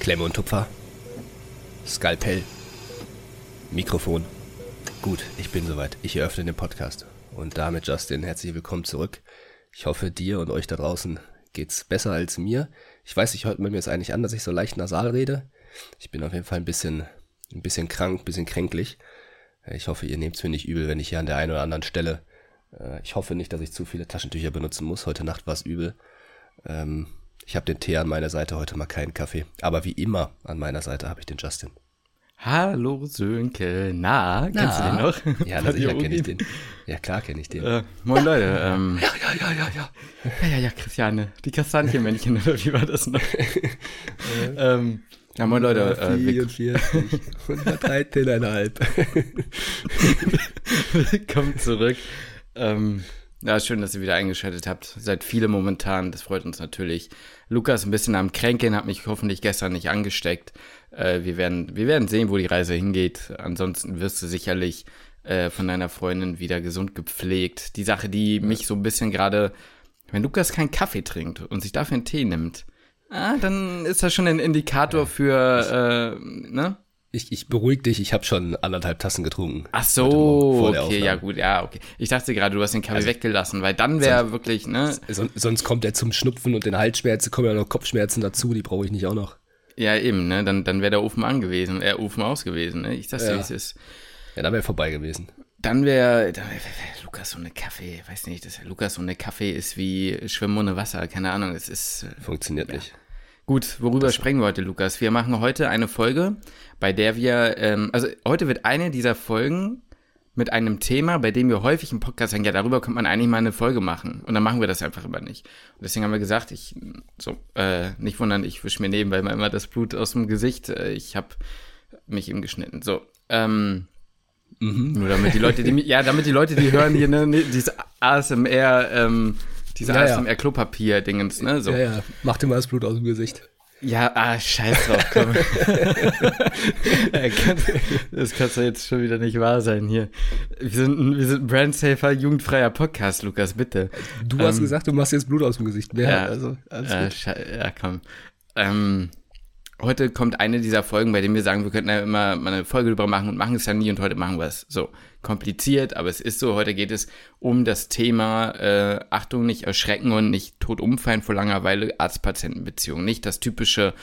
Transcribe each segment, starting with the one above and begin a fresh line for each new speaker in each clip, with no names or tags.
Klemme und Tupfer. Skalpell. Mikrofon. Gut, ich bin soweit. Ich eröffne den Podcast. Und damit, Justin, herzlich willkommen zurück. Ich hoffe, dir und euch da draußen geht's besser als mir. Ich weiß, ich hört mir jetzt eigentlich an, dass ich so leicht nasal rede. Ich bin auf jeden Fall ein bisschen, ein bisschen krank, ein bisschen kränklich. Ich hoffe, ihr nehmt es mir nicht übel, wenn ich hier an der einen oder anderen Stelle. Äh, ich hoffe nicht, dass ich zu viele Taschentücher benutzen muss. Heute Nacht war es übel. Ähm, ich habe den Tee an meiner Seite, heute mal keinen Kaffee. Aber wie immer an meiner Seite habe ich den Justin.
Hallo Sönke, na, na, kennst du den noch?
Ja, sicher kenne ich den. Ja, klar kenne ich den. Äh,
moin Leute. Ähm, ja, ja, ja, ja, ja. Ja, ja, ja, Christiane. Die Kastanienmännchen, oder wie war das noch? ähm, ja, moin Leute.
Äh, 44, 113,5.
Willkommen zurück. Ähm, ja, schön, dass ihr wieder eingeschaltet habt. Seid viele momentan, das freut uns natürlich. Lukas ein bisschen am Kränkeln, hat mich hoffentlich gestern nicht angesteckt. Äh, wir, werden, wir werden sehen, wo die Reise hingeht. Ansonsten wirst du sicherlich äh, von deiner Freundin wieder gesund gepflegt. Die Sache, die mich so ein bisschen gerade, wenn Lukas keinen Kaffee trinkt und sich dafür einen Tee nimmt, ah, dann ist das schon ein Indikator für, äh, ne?
Ich, ich beruhig dich, ich habe schon anderthalb Tassen getrunken.
Ach so, okay, ja gut, ja, okay. Ich dachte gerade, du hast den Kaffee also, weggelassen, weil dann wäre wirklich, ne?
Sonst, sonst kommt er zum Schnupfen und den Halsschmerzen, kommen ja noch Kopfschmerzen dazu, die brauche ich nicht auch noch.
Ja, eben, ne? Dann, dann wäre der Ofen an gewesen, äh, Ofen aus gewesen, ne? Ich dir, ja. wie es ist.
Ja, dann wäre vorbei gewesen.
Dann wäre wär, wär, Lukas ohne Kaffee, weiß nicht, dass Lukas ohne Kaffee ist wie Schwimmen ohne Wasser, keine Ahnung, es ist.
Äh, Funktioniert ja. nicht.
Gut, worüber das sprechen wir heute, Lukas? Wir machen heute eine Folge, bei der wir, ähm, also heute wird eine dieser Folgen mit einem Thema, bei dem wir häufig im Podcast sagen, ja, darüber könnte man eigentlich mal eine Folge machen. Und dann machen wir das einfach immer nicht. Und deswegen haben wir gesagt, ich, so, äh, nicht wundern, ich wische mir nebenbei mal immer das Blut aus dem Gesicht. Äh, ich habe mich eben geschnitten. So, ähm, mhm. nur damit die Leute, die, ja, damit die Leute, die hören hier, ne, diese ASMR, ähm, diese ja, ASMR Klopapier-Dingens, ne? So.
Ja, ja, mach dir mal das Blut aus dem Gesicht.
Ja, ah, scheiß drauf, komm. das kann doch jetzt schon wieder nicht wahr sein hier. Wir sind, wir sind ein brandsafer, jugendfreier Podcast, Lukas, bitte.
Du hast ähm, gesagt, du machst jetzt Blut aus dem Gesicht.
Mehr, ja, also, alles äh, gut. Ja, komm. Ähm, heute kommt eine dieser Folgen, bei denen wir sagen, wir könnten ja immer mal eine Folge drüber machen und machen es dann nie und heute machen wir es. So, kompliziert, aber es ist so. Heute geht es um das Thema, äh, Achtung, nicht erschrecken und nicht tot umfallen vor Langeweile, Arzt-Patienten-Beziehung. Nicht das typische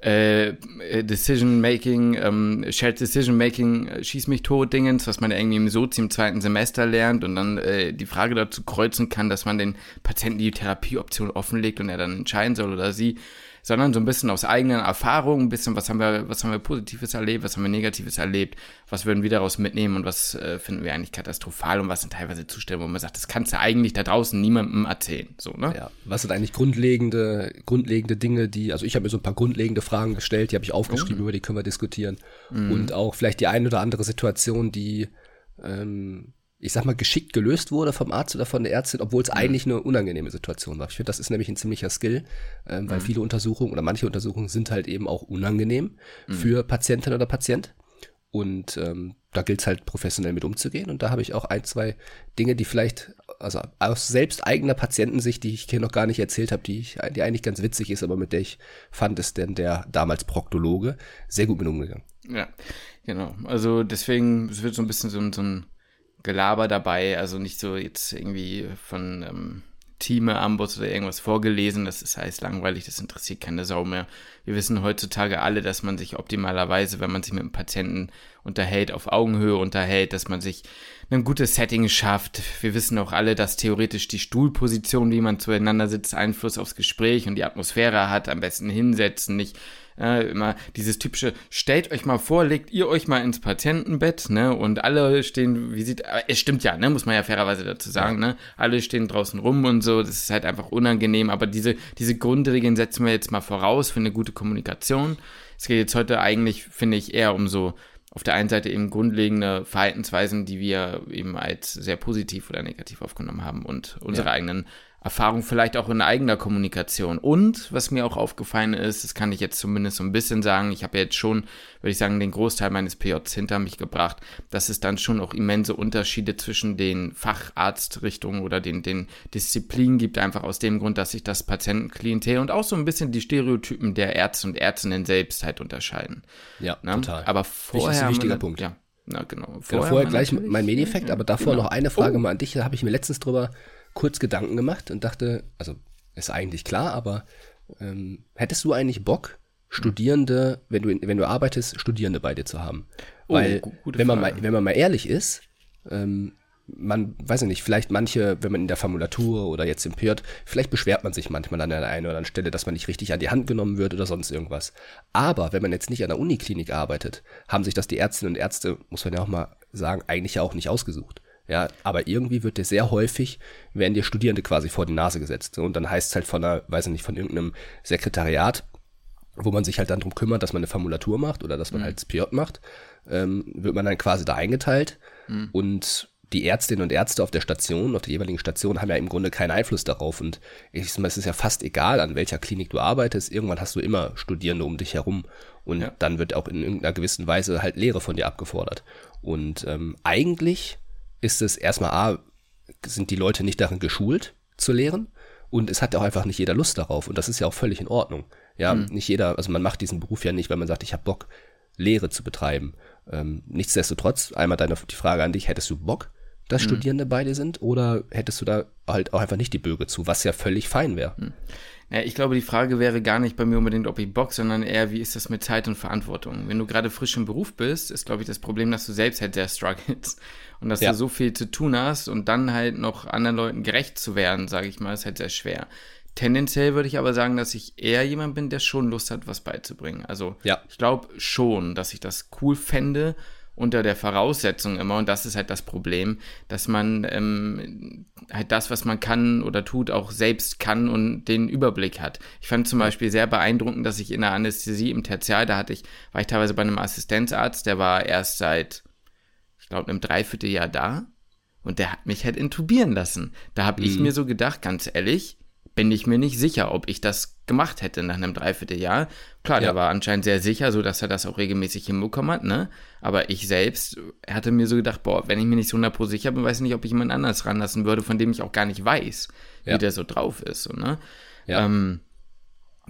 äh, Decision-Making, ähm, Shared Decision-Making, äh, schieß mich tot Dingens, was man irgendwie im Sozi im zweiten Semester lernt und dann äh, die Frage dazu kreuzen kann, dass man den Patienten die Therapieoption offenlegt und er dann entscheiden soll oder sie sondern so ein bisschen aus eigenen Erfahrungen, ein bisschen, was haben wir, was haben wir Positives erlebt, was haben wir Negatives erlebt, was würden wir daraus mitnehmen und was äh, finden wir eigentlich katastrophal und was sind teilweise Zustände, wo man sagt, das kannst du eigentlich da draußen niemandem erzählen. So, ne?
Ja, was sind eigentlich grundlegende, grundlegende Dinge, die, also ich habe mir so ein paar grundlegende Fragen gestellt, die habe ich aufgeschrieben, oh. über die können wir diskutieren. Mhm. Und auch vielleicht die eine oder andere Situation, die ähm, ich sag mal, geschickt gelöst wurde vom Arzt oder von der Ärztin, obwohl es mhm. eigentlich eine unangenehme Situation war. Ich finde, das ist nämlich ein ziemlicher Skill, ähm, weil mhm. viele Untersuchungen oder manche Untersuchungen sind halt eben auch unangenehm mhm. für Patientin oder Patient. Und ähm, da gilt es halt professionell mit umzugehen. Und da habe ich auch ein, zwei Dinge, die vielleicht, also aus selbst eigener Patientensicht, die ich hier noch gar nicht erzählt habe, die, ich, die eigentlich ganz witzig ist, aber mit der ich fand, ist denn der damals Proktologe sehr gut mit umgegangen.
Ja, genau. Also deswegen, es wird so ein bisschen so, so ein Gelaber dabei, also nicht so jetzt irgendwie von ähm, Teame Ambos oder irgendwas vorgelesen, das ist heißt langweilig, das interessiert keine Sau mehr. Wir wissen heutzutage alle, dass man sich optimalerweise, wenn man sich mit einem Patienten unterhält, auf Augenhöhe unterhält, dass man sich ein gutes Setting schafft. Wir wissen auch alle, dass theoretisch die Stuhlposition, wie man zueinander sitzt, Einfluss aufs Gespräch und die Atmosphäre hat. Am besten hinsetzen, nicht äh, immer dieses typische, stellt euch mal vor, legt ihr euch mal ins Patientenbett, ne, und alle stehen, wie sieht, es stimmt ja, ne, muss man ja fairerweise dazu sagen, ne, alle stehen draußen rum und so, das ist halt einfach unangenehm, aber diese, diese Grundregeln setzen wir jetzt mal voraus für eine gute Kommunikation. Es geht jetzt heute eigentlich, finde ich, eher um so, auf der einen Seite eben grundlegende Verhaltensweisen, die wir eben als sehr positiv oder negativ aufgenommen haben und unsere ja. eigenen Erfahrung vielleicht auch in eigener Kommunikation. Und was mir auch aufgefallen ist, das kann ich jetzt zumindest so ein bisschen sagen, ich habe jetzt schon, würde ich sagen, den Großteil meines PJs hinter mich gebracht, dass es dann schon auch immense Unterschiede zwischen den Facharztrichtungen oder den, den Disziplinen gibt, einfach aus dem Grund, dass sich das Patientenklientel und auch so ein bisschen die Stereotypen der Ärzte und Ärztinnen selbst halt unterscheiden.
Ja, ne? total.
Aber vorher. Das ist
ein wichtiger Punkt.
Ja, na, genau.
Vorher, genau, vorher gleich mein Medifekt, aber davor genau. noch eine Frage oh. mal an dich. Da habe ich mir letztens drüber kurz Gedanken gemacht und dachte, also ist eigentlich klar, aber ähm, hättest du eigentlich Bock, Studierende, wenn du, wenn du arbeitest, Studierende bei dir zu haben? Oh, Weil, wenn man, mal, wenn man mal ehrlich ist, ähm, man, weiß ich nicht, vielleicht manche, wenn man in der Formulatur oder jetzt im PJ, vielleicht beschwert man sich manchmal an der einen oder anderen Stelle, dass man nicht richtig an die Hand genommen wird oder sonst irgendwas. Aber wenn man jetzt nicht an der Uniklinik arbeitet, haben sich das die Ärztinnen und Ärzte, muss man ja auch mal sagen, eigentlich ja auch nicht ausgesucht. Ja, aber irgendwie wird dir sehr häufig, werden dir Studierende quasi vor die Nase gesetzt. Und dann heißt es halt von einer, weiß ich nicht, von irgendeinem Sekretariat, wo man sich halt dann drum kümmert, dass man eine Formulatur macht oder dass man mhm. halt das PJ macht, ähm, wird man dann quasi da eingeteilt. Mhm. Und die Ärztinnen und Ärzte auf der Station, auf der jeweiligen Station, haben ja im Grunde keinen Einfluss darauf. Und ich es ist ja fast egal, an welcher Klinik du arbeitest. Irgendwann hast du immer Studierende um dich herum. Und ja. dann wird auch in irgendeiner gewissen Weise halt Lehre von dir abgefordert. Und ähm, eigentlich ist es erstmal A, sind die Leute nicht darin geschult zu lehren. Und es hat auch einfach nicht jeder Lust darauf. Und das ist ja auch völlig in Ordnung. Ja, mhm. nicht jeder, also man macht diesen Beruf ja nicht, weil man sagt, ich habe Bock, Lehre zu betreiben. Ähm, nichtsdestotrotz, einmal deine, die Frage an dich, hättest du Bock? Dass mhm. Studierende bei dir sind? Oder hättest du da halt auch einfach nicht die Böge zu, was ja völlig fein wäre? Mhm.
Ja, ich glaube, die Frage wäre gar nicht bei mir unbedingt, ob ich Bock, sondern eher, wie ist das mit Zeit und Verantwortung? Wenn du gerade frisch im Beruf bist, ist, glaube ich, das Problem, dass du selbst halt sehr struggles und dass ja. du so viel zu tun hast und dann halt noch anderen Leuten gerecht zu werden, sage ich mal, ist halt sehr schwer. Tendenziell würde ich aber sagen, dass ich eher jemand bin, der schon Lust hat, was beizubringen. Also ja. ich glaube schon, dass ich das cool fände unter der Voraussetzung immer, und das ist halt das Problem, dass man ähm, halt das, was man kann oder tut, auch selbst kann und den Überblick hat. Ich fand zum Beispiel sehr beeindruckend, dass ich in der Anästhesie im Tertial, da hatte ich, war ich teilweise bei einem Assistenzarzt, der war erst seit, ich glaube, einem Dreivierteljahr da und der hat mich halt intubieren lassen. Da habe mhm. ich mir so gedacht, ganz ehrlich, bin ich mir nicht sicher, ob ich das gemacht hätte nach einem Dreivierteljahr. Klar, ja. der war anscheinend sehr sicher, so dass er das auch regelmäßig hinbekommen hat, ne? Aber ich selbst hatte mir so gedacht, boah, wenn ich mir nicht so 100% sicher bin, weiß ich nicht, ob ich jemand anders ranlassen würde, von dem ich auch gar nicht weiß, ja. wie der so drauf ist, so, ne? Ja. Ähm,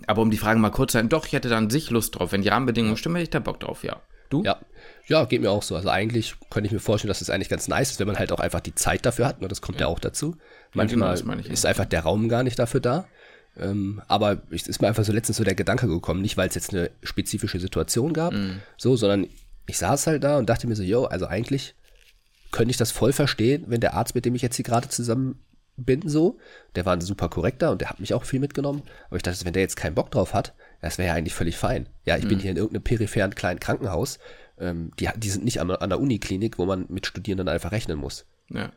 aber um die Frage mal kurz zu sein, doch, ich hätte dann sich Lust drauf. Wenn die Rahmenbedingungen stimmen, hätte ich da Bock drauf, ja.
Du? Ja. Ja, geht mir auch so. Also eigentlich könnte ich mir vorstellen, dass es das eigentlich ganz nice ist, wenn man halt auch einfach die Zeit dafür hat. Und ne? das kommt ja, ja auch dazu. Manchmal genau, ist einfach der Raum gar nicht dafür da. Ähm, aber es ist mir einfach so letztens so der Gedanke gekommen, nicht weil es jetzt eine spezifische Situation gab, mm. so, sondern ich saß halt da und dachte mir so, yo, also eigentlich könnte ich das voll verstehen, wenn der Arzt, mit dem ich jetzt hier gerade zusammen bin, so, der war ein super korrekter und der hat mich auch viel mitgenommen, aber ich dachte, wenn der jetzt keinen Bock drauf hat, das wäre ja eigentlich völlig fein. Ja, ich mm. bin hier in irgendeinem peripheren kleinen Krankenhaus, ähm, die, die sind nicht an, an der Uniklinik, wo man mit Studierenden einfach rechnen muss.
Ja.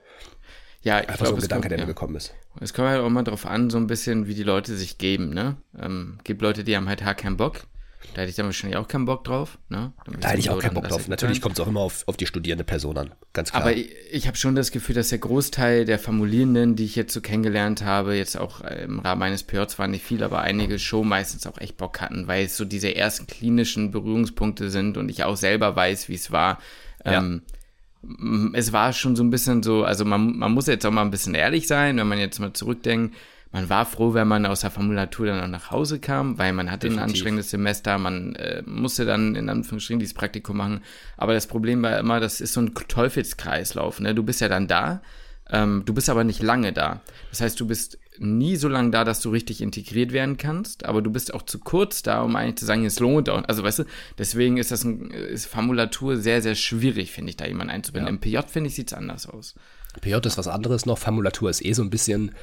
Ja, ich
glaube, so ein Gedanke, kommt, der mir ja. gekommen ist.
Es kommt halt auch mal drauf an, so ein bisschen, wie die Leute sich geben, ne? Ähm, gibt Leute, die haben halt gar keinen Bock. Da hätte ich dann wahrscheinlich auch keinen Bock drauf. Ne?
Da hätte ich auch keinen Bock drauf. Natürlich kommt es auch immer auf, auf die studierende Person an, ganz klar.
Aber ich, ich habe schon das Gefühl, dass der Großteil der Formulierenden, die ich jetzt so kennengelernt habe, jetzt auch äh, im Rahmen meines PJs waren nicht viel, aber einige schon meistens auch echt Bock hatten, weil es so diese ersten klinischen Berührungspunkte sind und ich auch selber weiß, wie es war. Ja. Ähm, es war schon so ein bisschen so, also man, man muss jetzt auch mal ein bisschen ehrlich sein, wenn man jetzt mal zurückdenkt, man war froh, wenn man aus der Formulatur dann auch nach Hause kam, weil man hatte Definitiv. ein anstrengendes Semester, man äh, musste dann in Anführungsstrichen dieses Praktikum machen. Aber das Problem war immer, das ist so ein Teufelskreislauf. Ne? Du bist ja dann da, ähm, du bist aber nicht lange da. Das heißt, du bist nie so lange da, dass du richtig integriert werden kannst, aber du bist auch zu kurz da, um eigentlich zu sagen, es lohnt auch. Also weißt du, deswegen ist das ein, ist Formulatur sehr, sehr schwierig, finde ich, da jemanden einzubinden. Ja. Im PJ, finde ich, sieht es anders aus.
PJ ist was anderes noch, Formulatur ist eh so ein bisschen,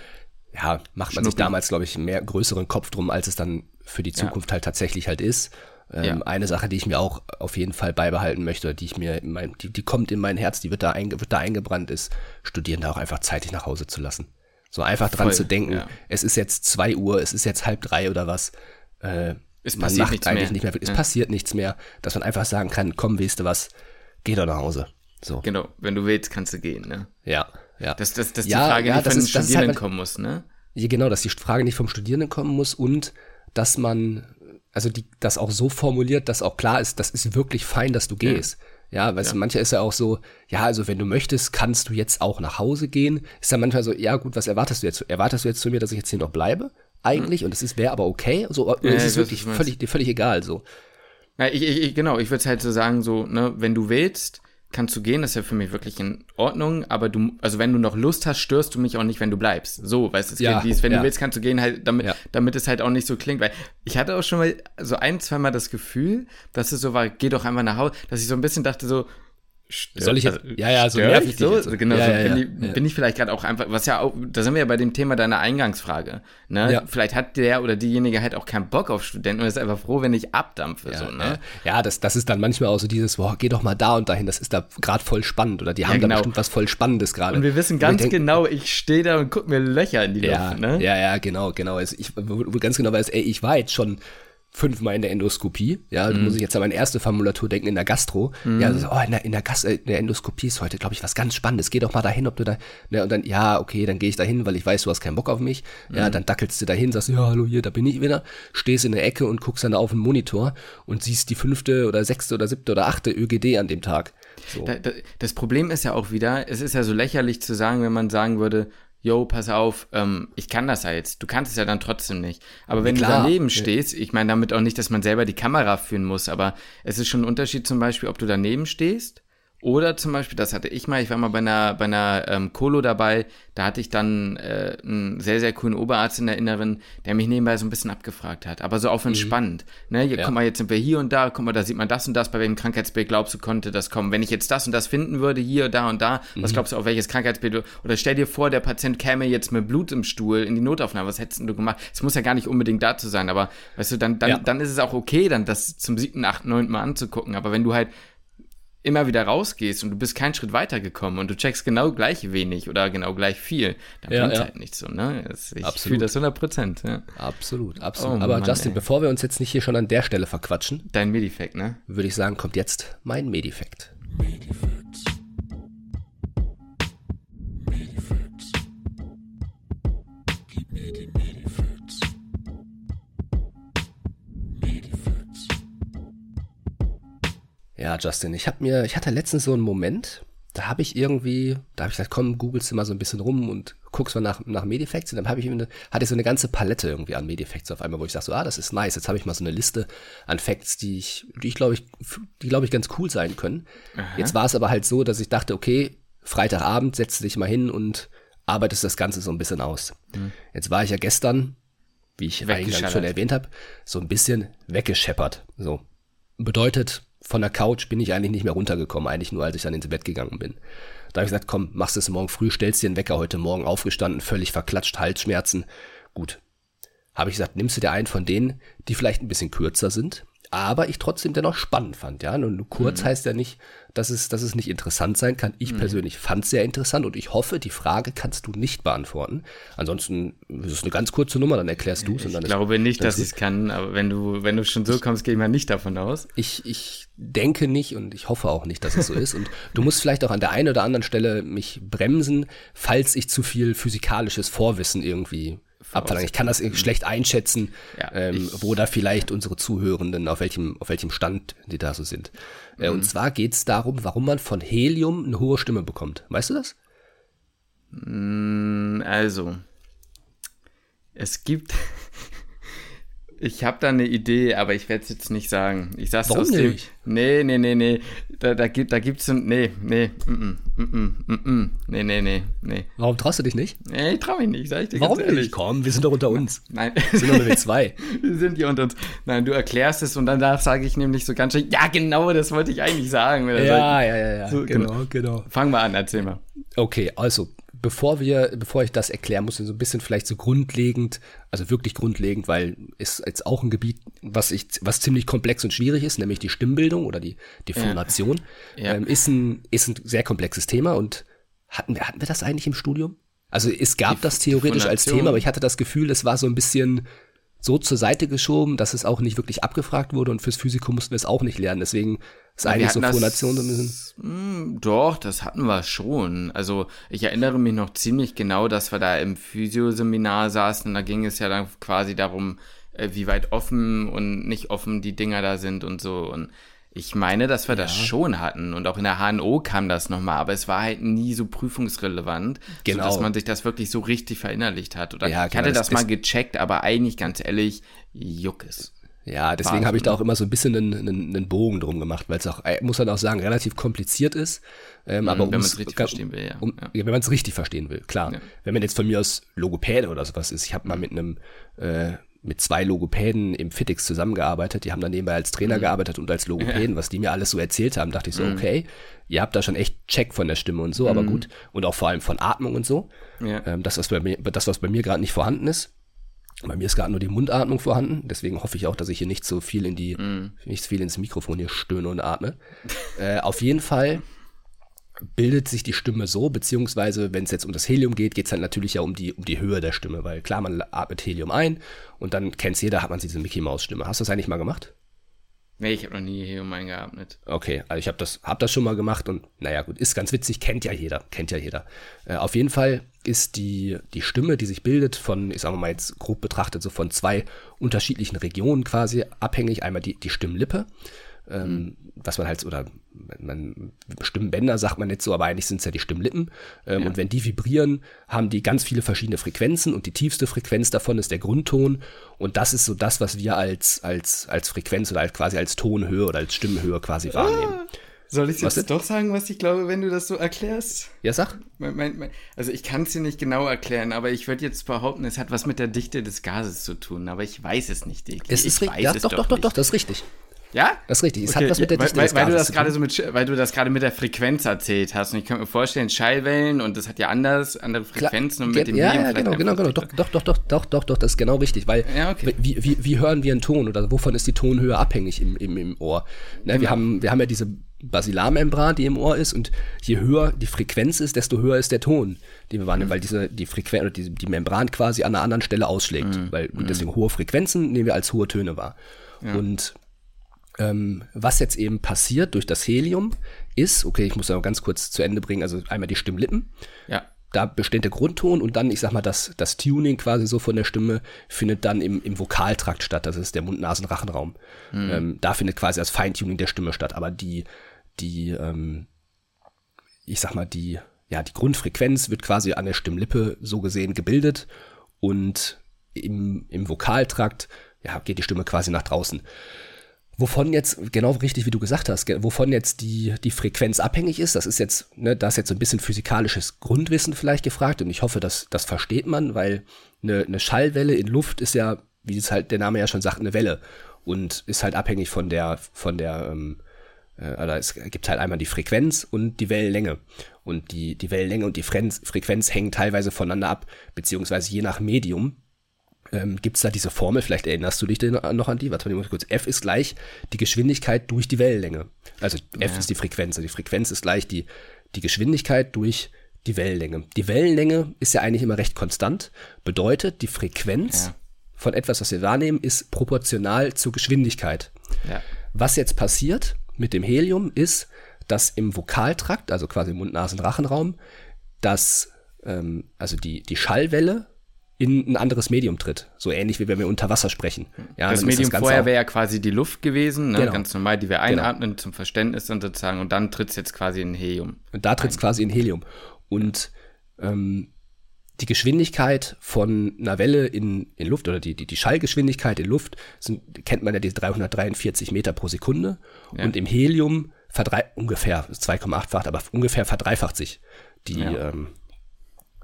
ja, macht man Schnuppen. sich damals, glaube ich, mehr größeren Kopf drum, als es dann für die Zukunft ja. halt tatsächlich halt ist. Ähm, ja. Eine Sache, die ich mir auch auf jeden Fall beibehalten möchte, die ich mir, mein, die, die kommt in mein Herz, die wird da, einge, wird da eingebrannt, ist, Studierende auch einfach zeitig nach Hause zu lassen. So einfach dran Voll, zu denken, ja. es ist jetzt zwei Uhr, es ist jetzt halb drei oder was. Äh, es passiert nichts mehr. Nicht mehr. Es ja. passiert nichts mehr, dass man einfach sagen kann, komm, weißt du was, geh doch nach Hause. So.
Genau, wenn du willst, kannst du gehen, ne?
Ja, ja.
Dass das, das ja, die Frage, ja, die von den Studierenden halt, kommen muss, ne?
Ja, genau, dass die Frage nicht vom Studierenden kommen muss und dass man, also die, das auch so formuliert, dass auch klar ist, das ist wirklich fein, dass du gehst. Ja, ja weißt du, mancher ist ja auch so, ja, also wenn du möchtest, kannst du jetzt auch nach Hause gehen. Ist ja manchmal so, ja gut, was erwartest du jetzt? Erwartest du jetzt zu mir, dass ich jetzt hier noch bleibe? Eigentlich, mhm. und es wäre aber okay. So, ja, es ist wirklich völlig, völlig egal. So.
Ja, ich, ich, genau, ich würde halt so sagen, so, ne, wenn du willst, kannst du gehen, das ist ja für mich wirklich in Ordnung, aber du, also wenn du noch Lust hast, störst du mich auch nicht, wenn du bleibst. So, weißt du, ja, wenn ja. du willst, kannst du gehen, halt, damit, ja. damit es halt auch nicht so klingt, weil ich hatte auch schon mal so ein, zweimal das Gefühl, dass es so war, geh doch einfach nach Hause, dass ich so ein bisschen dachte so,
Stört, Soll ich jetzt, also, ja, ja, so nervig
so, jetzt. genau, ja, so ja, bin, ja, ich, bin, ich, vielleicht gerade auch einfach, was ja auch, da sind wir ja bei dem Thema deiner Eingangsfrage, ne? Vielleicht hat der oder diejenige halt auch keinen Bock auf Studenten und ist einfach froh, wenn ich abdampfe,
ja,
so, ne?
Ja, das, das ist dann manchmal auch so dieses, boah, geh doch mal da und dahin, das ist da gerade voll spannend oder die haben genau. da bestimmt was voll Spannendes gerade.
Und wir wissen ganz denk, genau, ich stehe da und guck mir Löcher in die Luft, ne?
Ja, ja, genau, genau. Also ich, ganz genau weiß, ey, ich war jetzt schon fünfmal in der Endoskopie. Ja, mhm. muss ich jetzt an meine erste Formulatur denken in der Gastro. Mhm. Ja, also, oh, in der, in der, Gas äh, in der Endoskopie ist heute, glaube ich, was ganz Spannendes. Geh doch mal dahin, ob du da. Ne, und dann, ja, okay, dann gehe ich dahin, weil ich weiß, du hast keinen Bock auf mich. Mhm. Ja, dann dackelst du dahin, sagst, ja, hallo, hier, da bin ich wieder. Stehst in der Ecke und guckst dann auf den Monitor und siehst die fünfte oder sechste oder siebte oder achte ÖGD an dem Tag.
So. Da, da, das Problem ist ja auch wieder, es ist ja so lächerlich zu sagen, wenn man sagen würde, yo, pass auf, ähm, ich kann das ja jetzt. Du kannst es ja dann trotzdem nicht. Aber wenn Klar. du daneben stehst, ich meine damit auch nicht, dass man selber die Kamera führen muss, aber es ist schon ein Unterschied zum Beispiel, ob du daneben stehst oder zum Beispiel, das hatte ich mal, ich war mal bei einer, bei einer ähm, Kolo dabei, da hatte ich dann äh, einen sehr, sehr coolen Oberarzt in der Inneren, der mich nebenbei so ein bisschen abgefragt hat, aber so auf entspannt. Mhm. Ne, hier, ja. guck mal, jetzt sind wir hier und da, guck mal, da sieht man das und das, bei welchem Krankheitsbild glaubst du, konnte das kommen? Wenn ich jetzt das und das finden würde, hier, da und da, mhm. was glaubst du, auf welches Krankheitsbild? Oder stell dir vor, der Patient käme jetzt mit Blut im Stuhl in die Notaufnahme, was hättest du gemacht? Es muss ja gar nicht unbedingt dazu sein, aber weißt du, dann, dann, ja. dann ist es auch okay, dann das zum siebten, achten, neunten Mal anzugucken, aber wenn du halt immer wieder rausgehst und du bist keinen Schritt weitergekommen und du checkst genau gleich wenig oder genau gleich viel, dann ja, bringt ja. halt nicht so, ne? Ich fühle das 100 Prozent, ja.
Absolut, absolut. Oh, Aber Mann, Justin, ey. bevor wir uns jetzt nicht hier schon an der Stelle verquatschen.
Dein Medifekt, ne?
Würde ich sagen, kommt jetzt mein Medifekt. Medifekt. Ja, Justin, ich habe mir, ich hatte letztens so einen Moment, da habe ich irgendwie, da habe ich gesagt, komm, googelst du mal so ein bisschen rum und guckst mal nach, nach Medifacts und dann habe ich eine, hatte ich so eine ganze Palette irgendwie an Medifacts auf einmal, wo ich sage so, ah, das ist nice, jetzt habe ich mal so eine Liste an Facts, die ich, die ich glaube ich, die glaube ich ganz cool sein können. Aha. Jetzt war es aber halt so, dass ich dachte, okay, Freitagabend setzt dich mal hin und arbeitest das Ganze so ein bisschen aus. Mhm. Jetzt war ich ja gestern, wie ich eingangs schon erwähnt habe, so ein bisschen weggescheppert. So. Bedeutet, von der Couch bin ich eigentlich nicht mehr runtergekommen, eigentlich nur, als ich dann ins Bett gegangen bin. Da habe ich gesagt, komm, machst es morgen früh, stellst dir den Wecker heute Morgen aufgestanden, völlig verklatscht, Halsschmerzen. Gut. Habe ich gesagt, nimmst du dir einen von denen, die vielleicht ein bisschen kürzer sind, aber ich trotzdem dennoch spannend fand, ja. Und kurz mhm. heißt ja nicht, dass es, dass es nicht interessant sein kann. Ich mhm. persönlich fand es sehr interessant und ich hoffe, die Frage kannst du nicht beantworten. Ansonsten ist es eine ganz kurze Nummer, dann erklärst du es.
Ich glaube nicht, dass ich es kann, aber wenn du, wenn du schon so kommst, gehe ich mal nicht davon aus.
Ich, ich denke nicht und ich hoffe auch nicht, dass es so ist. Und du musst vielleicht auch an der einen oder anderen Stelle mich bremsen, falls ich zu viel physikalisches Vorwissen irgendwie abverlangen. Ich kann das schlecht einschätzen, ja, ähm, wo da vielleicht unsere Zuhörenden, auf welchem, auf welchem Stand die da so sind. Äh, mhm. Und zwar geht es darum, warum man von Helium eine hohe Stimme bekommt. Weißt du das?
Mm, also, es gibt ich habe da eine Idee, aber ich werde es jetzt nicht sagen. Ich sag's
Warum aus dem. Nicht?
Nee, nee, nee, nee. Da, da gibt da gibt's ein. Nee, nee, mm, mm, mm, mm, mm, nee, nee, nee, nee.
Warum traust du dich nicht?
Nee, ich trau mich nicht, sag ich dir
Warum
ganz ehrlich.
Nicht? Komm, wir sind doch unter uns.
Nein.
Wir sind doch nur wir zwei.
wir sind hier unter uns. Nein, du erklärst es und danach sage ich nämlich so ganz schön, ja, genau, das wollte ich eigentlich sagen.
Ja, ja, ja, ja, so, genau, genau, genau.
Fang mal an, erzähl mal.
Okay, also bevor wir, bevor ich das erklären muss, so ein bisschen vielleicht so grundlegend, also wirklich grundlegend, weil ist jetzt auch ein Gebiet, was ich, was ziemlich komplex und schwierig ist, nämlich die Stimmbildung oder die, die Phonation, ja. Ja. Ähm, ist ein, ist ein sehr komplexes Thema und hatten wir, hatten wir das eigentlich im Studium? Also es gab die, das theoretisch als Thema, aber ich hatte das Gefühl, es war so ein bisschen so zur Seite geschoben, dass es auch nicht wirklich abgefragt wurde und fürs Physikum mussten wir es auch nicht lernen. Deswegen ist eigentlich so Phonation so ein bisschen.
Hm, doch, das hatten wir schon. Also ich erinnere mich noch ziemlich genau, dass wir da im Physioseminar saßen. Da ging es ja dann quasi darum, äh, wie weit offen und nicht offen die Dinger da sind und so. Und ich meine, dass wir ja. das schon hatten und auch in der HNO kam das nochmal, aber es war halt nie so prüfungsrelevant, genau. dass man sich das wirklich so richtig verinnerlicht hat. Oder ja, ich hatte das, das mal gecheckt, aber eigentlich ganz ehrlich, juck es.
Ja, deswegen habe ich da auch immer so ein bisschen einen, einen, einen Bogen drum gemacht, weil es auch, äh, muss man auch sagen, relativ kompliziert ist. Ähm, aber
wenn man es richtig verstehen will, ja.
Um, ja. Wenn man es richtig verstehen will, klar. Ja. Wenn man jetzt von mir aus Logopäde oder sowas ist, ich habe mal mit einem äh, mit zwei Logopäden im Fitix zusammengearbeitet. Die haben dann nebenbei als Trainer mhm. gearbeitet und als Logopäden, ja. was die mir alles so erzählt haben, dachte ich so, mhm. okay, ihr habt da schon echt Check von der Stimme und so, mhm. aber gut. Und auch vor allem von Atmung und so. Ja. Ähm, das, was bei mir, das, was bei mir gerade nicht vorhanden ist. Bei mir ist gerade nur die Mundatmung vorhanden, deswegen hoffe ich auch, dass ich hier nicht so viel in die, mm. nicht so viel ins Mikrofon hier stöhne und atme. äh, auf jeden Fall bildet sich die Stimme so, beziehungsweise wenn es jetzt um das Helium geht, geht es halt natürlich ja um die, um die Höhe der Stimme, weil klar, man atmet Helium ein und dann kennt jeder, hat man diese Mickey-Maus-Stimme. Hast du das eigentlich mal gemacht?
Nee, ich habe noch nie Helium eingeatmet.
Okay, also ich habe das, hab das schon mal gemacht und naja gut, ist ganz witzig, kennt ja jeder, kennt ja jeder. Äh, auf jeden Fall ist die, die Stimme, die sich bildet von, ich sage mal jetzt grob betrachtet, so von zwei unterschiedlichen Regionen quasi abhängig. Einmal die, die Stimmlippe ähm, mhm. was man halt, oder man, Stimmbänder sagt man nicht so, aber eigentlich sind es ja die Stimmlippen. Ähm, ja. Und wenn die vibrieren, haben die ganz viele verschiedene Frequenzen und die tiefste Frequenz davon ist der Grundton. Und das ist so das, was wir als, als, als Frequenz oder als, quasi als Tonhöhe oder als Stimmhöhe quasi ah. wahrnehmen.
Soll ich jetzt doch sagen, was ich glaube, wenn du das so erklärst?
Ja, sag.
Mein, mein, mein, also ich kann es dir nicht genau erklären, aber ich würde jetzt behaupten, es hat was mit der Dichte des Gases zu tun, aber ich weiß es nicht.
Ich, es ist richtig. Ja, doch, doch, doch, doch, das ist richtig.
Ja?
Das ist richtig. Es
okay.
hat was mit der
Dichte weil, weil, du das gerade so mit, weil du das gerade mit der Frequenz erzählt hast. Und ich kann mir vorstellen, Schallwellen und das hat ja anders, andere Frequenzen
Klar,
und mit dem
Ja, ja genau, genau, genau. Doch, doch, doch, doch, doch, doch, doch, das ist genau richtig. Weil, ja, okay. wie, wie, wie hören wir einen Ton oder wovon ist die Tonhöhe abhängig im, im, im Ohr? Ne, genau. wir, haben, wir haben ja diese Basilarmembran, die im Ohr ist und je höher die Frequenz ist, desto höher ist der Ton, den wir wahrnehmen, mhm. weil diese, die Frequenz oder die, die Membran quasi an einer anderen Stelle ausschlägt. Mhm. Weil, und deswegen hohe Frequenzen nehmen wir als hohe Töne wahr. Ja. Und ähm, was jetzt eben passiert durch das Helium ist, okay, ich muss noch ganz kurz zu Ende bringen, also einmal die Stimmlippen.
Ja.
Da besteht der Grundton und dann, ich sag mal, das, das Tuning quasi so von der Stimme findet dann im, im Vokaltrakt statt. Das ist der Mund-Nasen-Rachenraum. Mhm. Ähm, da findet quasi das Feintuning der Stimme statt. Aber die, die, ähm, ich sag mal, die, ja, die Grundfrequenz wird quasi an der Stimmlippe so gesehen gebildet und im, im Vokaltrakt, ja, geht die Stimme quasi nach draußen. Wovon jetzt, genau richtig wie du gesagt hast, wovon jetzt die, die Frequenz abhängig ist, das ist jetzt, ne, da ist jetzt so ein bisschen physikalisches Grundwissen vielleicht gefragt und ich hoffe, dass das versteht man, weil eine, eine Schallwelle in Luft ist ja, wie es halt der Name ja schon sagt, eine Welle und ist halt abhängig von der, von der, ähm, äh, also es gibt halt einmal die Frequenz und die Wellenlänge. Und die, die Wellenlänge und die Frequenz, Frequenz hängen teilweise voneinander ab, beziehungsweise je nach Medium ähm, gibt es da diese Formel, vielleicht erinnerst du dich noch an die, warte mal kurz, F ist gleich die Geschwindigkeit durch die Wellenlänge. Also F ja. ist die Frequenz, die Frequenz ist gleich die, die Geschwindigkeit durch die Wellenlänge. Die Wellenlänge ist ja eigentlich immer recht konstant, bedeutet die Frequenz ja. von etwas, was wir wahrnehmen, ist proportional zur Geschwindigkeit. Ja. Was jetzt passiert mit dem Helium ist, dass im Vokaltrakt, also quasi im Mund-Nasen-Rachenraum, dass ähm, also die, die Schallwelle in ein anderes Medium tritt. So ähnlich wie wenn wir unter Wasser sprechen.
Ja, das Medium das vorher wäre ja quasi die Luft gewesen, ne? genau. ganz normal, die wir genau. einatmen genau. zum Verständnis dann sozusagen. Und dann tritt es jetzt quasi in Helium.
Und da tritt es quasi in Helium. Und ähm, die Geschwindigkeit von einer Welle in, in Luft oder die, die, die Schallgeschwindigkeit in Luft sind, kennt man ja die 343 Meter pro Sekunde. Ja. Und im Helium ungefähr, 2,8-facht, aber ungefähr verdreifacht sich die, ja. ähm,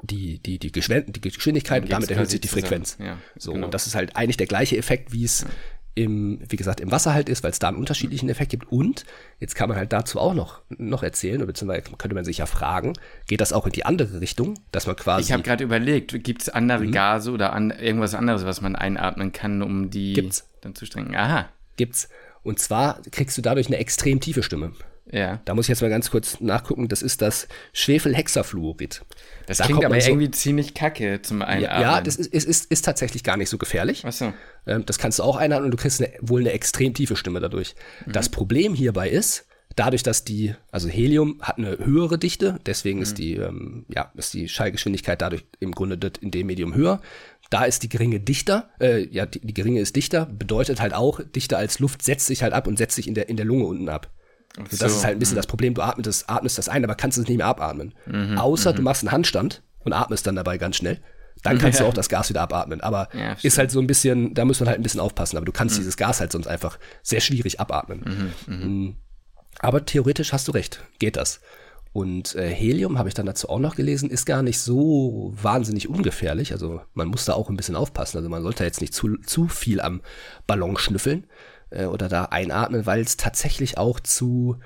die, die, die, Geschwindigkeit, die Geschwindigkeit und damit erhöht sich die Frequenz. Ja, so, genau. und das ist halt eigentlich der gleiche Effekt, wie es ja. im, wie gesagt, im Wasser halt ist, weil es da einen unterschiedlichen Effekt gibt. Und jetzt kann man halt dazu auch noch, noch erzählen, beziehungsweise könnte man sich ja fragen, geht das auch in die andere Richtung, dass man quasi.
Ich habe gerade überlegt, gibt es andere mhm. Gase oder an, irgendwas anderes, was man einatmen kann, um die
Gibt's.
dann zu strengen? Aha.
Gibt's. Und zwar kriegst du dadurch eine extrem tiefe Stimme.
Ja.
Da muss ich jetzt mal ganz kurz nachgucken. Das ist das Schwefelhexafluorid.
Das
Da
klingt aber
so-
irgendwie ziemlich kacke zum Einatmen.
Ja, ja das ist, ist, ist, tatsächlich gar nicht so gefährlich.
Achso.
Ähm, das kannst du auch einatmen und du kriegst eine, wohl eine extrem tiefe Stimme dadurch. Das Problem hierbei ist, dadurch, dass die, also Helium hat eine höhere Dichte, deswegen ist die, ähm, ja, ist die Schallgeschwindigkeit dadurch im Grunde in dem Medium höher. Da ist die geringe dichter, äh, ja, die, die geringe ist dichter, bedeutet halt auch, dichter als Luft setzt sich halt ab und setzt sich in der, in der Lunge unten ab. So, das ist halt ein bisschen das Problem. Du atmest das, atmest das ein, aber kannst es nicht mehr abatmen. Außer du machst einen Handstand und atmest dann dabei ganz schnell. Dann kannst du auch das Gas wieder abatmen. Aber
Ja,
ist halt so ein bisschen, da muss man halt ein bisschen aufpassen. Aber du kannst dieses Gas halt sonst einfach sehr schwierig abatmen. Mm. Aber theoretisch hast du recht, geht das. Und äh, Helium, habe ich dann dazu auch noch gelesen, ist gar nicht so wahnsinnig ungefährlich. Also man muss da auch ein bisschen aufpassen. Also man sollte jetzt nicht zu, zu viel am Ballon schnüffeln äh, oder da einatmen, weil es tatsächlich auch zu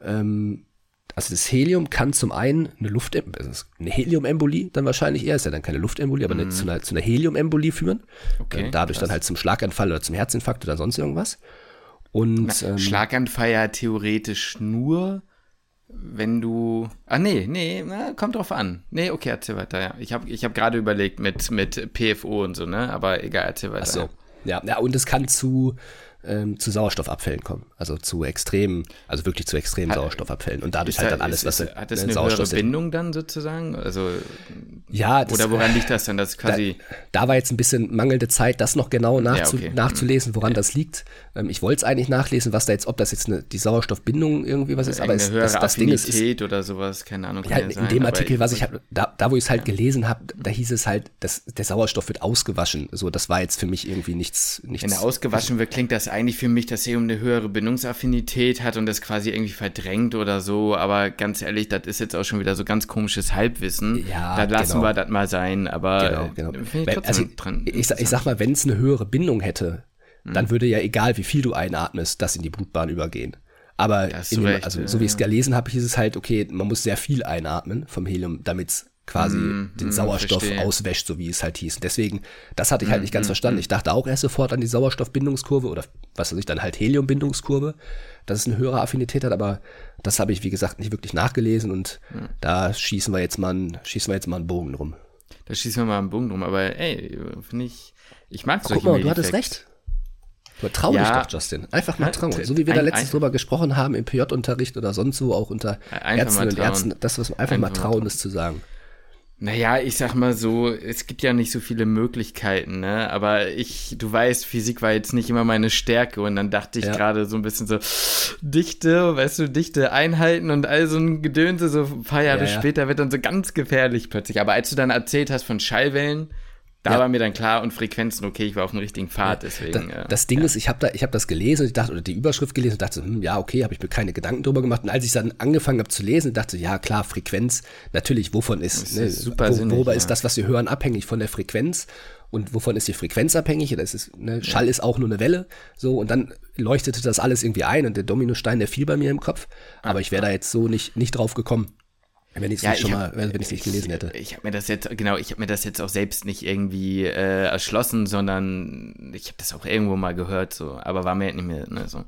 ähm, also das Helium kann zum einen eine Luft, also eine Heliumembolie dann wahrscheinlich eher, ist ja dann keine Luftembolie, aber eine, zu einer, zu einer Heliumembolie führen.
Okay,
äh, dadurch dann halt zum Schlaganfall oder zum Herzinfarkt oder sonst irgendwas. Und ähm,
Schlaganfall ja theoretisch nur, wenn du. Ah, nee, nee, na, kommt drauf an. Nee, okay, erzähl weiter, ja. Ich habe ich hab gerade überlegt mit, mit PFO und so, ne? Aber egal, erzähl weiter.
ach so. Ja, ja, und es kann zu, ähm, zu Sauerstoffabfällen kommen. Also zu extremen, also wirklich zu extremen Sauerstoffabfällen. Und dadurch halt
da-
dann alles,
ist,
was
ist, hat das
ne,
eine
Sauerstoff
höhere. Bindung dann sozusagen? Also,
Ja, das,
oder woran liegt das dann, dass
da,
quasi.
da war jetzt ein bisschen mangelnde Zeit, das noch genau nachzu
okay.
nachzulesen, woran das liegt. Ähm, ich wollte es eigentlich nachlesen, was da jetzt, ob das jetzt eine, die Sauerstoffbindung irgendwie was ist, aber es, das, das Ding ist, ist
oder sowas, keine Ahnung.
ja, in
sein,
dem Artikel, was ich hab, da, da wo ich es halt gelesen habe, da hieß es halt, dass der Sauerstoff wird ausgewaschen. So, das war jetzt für mich irgendwie nichts, nichts.
Wenn er ausgewaschen wird, klingt das eigentlich für mich, dass Helium eine höhere Bindungsaffinität hat und das quasi irgendwie verdrängt oder so. Aber ganz ehrlich, das ist jetzt auch schon wieder so ganz komisches Halbwissen.
Ja,
da lassen
genau.
wir das mal sein. Aber
Genau, genau.
äh, finde ich
Wenn- also,
dran.
ich, sag- ich sag mal, wenn es eine höhere Bindung hätte,
Mhm.
dann würde ja egal, wie viel du einatmest, das in die Blutbahn übergehen. Aber dem,
recht,
also,
ja,
so wie ich es gelesen habe, hieß es halt, okay, man muss sehr viel einatmen vom Helium, damit es quasi den
mm,
Sauerstoff
verstehe.
auswäscht, so wie es halt hieß. Deswegen, das hatte ich halt nicht
Mm,
ganz verstanden. Ich dachte auch erst sofort an die Sauerstoffbindungskurve oder was weiß ich, dann halt Heliumbindungskurve, dass es eine höhere Affinität hat, aber das habe ich, wie gesagt, nicht wirklich nachgelesen und
Mm.
da schießen wir jetzt mal, einen- schießen wir jetzt mal einen Bogen rum.
Da schießen wir mal einen Bogen drum. Aber ey, finde ich, ich mag solche
Guck mal, du hattest recht. Aber trau dich
Ja.
doch, Justin. Einfach mal trauen. So wie wir da letztens drüber gesprochen haben im PJ-Unterricht oder sonst wo, auch unter Ärzten und. Ärzten, das, was einfach, mal
Einfach mal
trauen, ist zu sagen.
Naja, ich sag mal so, es gibt ja nicht so viele Möglichkeiten, ne? Aber ich, du weißt, Physik war jetzt nicht immer meine Stärke und dann dachte ich
Ja.
gerade so ein bisschen so, Dichte, weißt du, Dichte einhalten und all so ein Gedönse, so ein paar Jahre
Ja, ja.
später wird dann so ganz gefährlich plötzlich. Aber als du dann erzählt hast von Schallwellen, da
Ja.
war mir dann klar und Frequenzen, okay, ich war auf dem richtigen Pfad, deswegen.
Da,
äh,
das Ding ist, ich habe da, ich habe das gelesen, ich dachte oder die Überschrift gelesen und dachte, hm, ja okay, habe ich mir keine Gedanken drüber gemacht. Und als ich dann angefangen habe zu lesen, dachte ich, ja klar, Frequenz, natürlich, wovon ist,
Das
ne,
ist super
wo,
sinnig,
worüber
ja.
ist das, was wir hören, abhängig von der Frequenz? Und wovon ist die Frequenz abhängig? Das ist, ne, Schall ist auch nur eine Welle. So, und dann leuchtete das alles irgendwie ein und der Dominostein, der fiel bei mir im Kopf. Aber ich wäre da jetzt so nicht, nicht drauf gekommen, wenn ich es
Ja,
nicht schon
ich
mal,
hab-
wenn ich es nicht gelesen hätte.
Ich, ich habe mir das jetzt, genau, ich habe mir das jetzt auch selbst nicht irgendwie äh, erschlossen, sondern ich habe das auch irgendwo mal gehört, so, aber war mir halt nicht mehr, ne, so.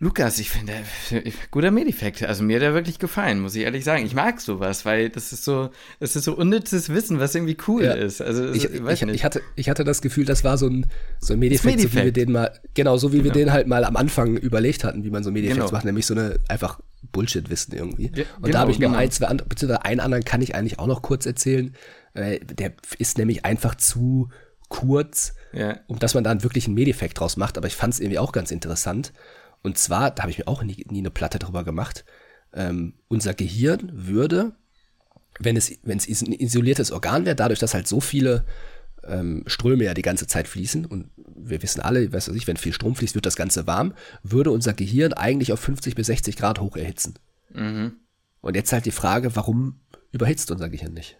Lukas, ich finde, äh, guter Medifact. Also mir hat er wirklich gefallen, muss ich ehrlich sagen. Ich mag sowas, weil das ist so, das ist so unnützes Wissen, was irgendwie cool
Ja.
ist. Also
Ich,
ich,
ich, ich, hatte, ich hatte das Gefühl, das war so ein, so ein Medifekt, so wie wir
Medifekt.
den mal, genau, so wie wir
Genau.
den halt mal am Anfang überlegt hatten, wie man so Medifacts
Genau.
macht, nämlich so eine einfach Bullshit-Wissen irgendwie.
Ja,
und
genau,
da habe ich noch
genau.
ein, zwei andere, beziehungsweise einen anderen kann ich eigentlich auch noch kurz erzählen. Äh, der ist nämlich einfach zu kurz,
Ja.
um dass man da einen wirklichen Medifekt draus macht, aber ich fand es irgendwie auch ganz interessant. Und zwar, da habe ich mir auch nie, nie eine Platte drüber gemacht, ähm, unser Gehirn würde, wenn es, wenn es ein isoliertes Organ wäre, dadurch, dass halt so viele ähm, Ströme ja die ganze Zeit fließen und wir wissen alle, weiß was ich, wenn viel Strom fließt, wird das Ganze warm, würde unser Gehirn eigentlich auf 50 bis 60 Grad hoch erhitzen.
Mhm.
Und jetzt halt die Frage, warum überhitzt unser Gehirn nicht?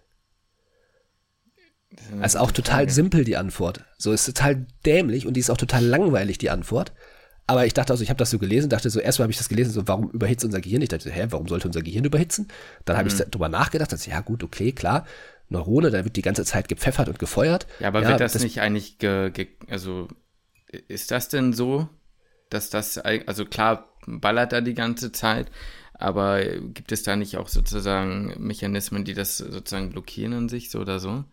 Das ist eine
Also auch total simpel die Antwort. So ist total dämlich und die ist auch total langweilig die Antwort. Aber ich dachte also, ich habe das so gelesen, dachte so, erstmal habe ich das gelesen, so, warum überhitzt unser Gehirn? Ich dachte, hä, warum sollte unser Gehirn überhitzen? Dann habe ich drüber nachgedacht, dachte, ja gut, okay, klar, Neurone, da wird die ganze Zeit gepfeffert und gefeuert.
Ja, aber wird das, nicht eigentlich, ge, ge, also ist das denn so, dass das, also klar, ballert da die ganze Zeit. Aber gibt es da nicht auch sozusagen Mechanismen, die das sozusagen blockieren an sich so oder so?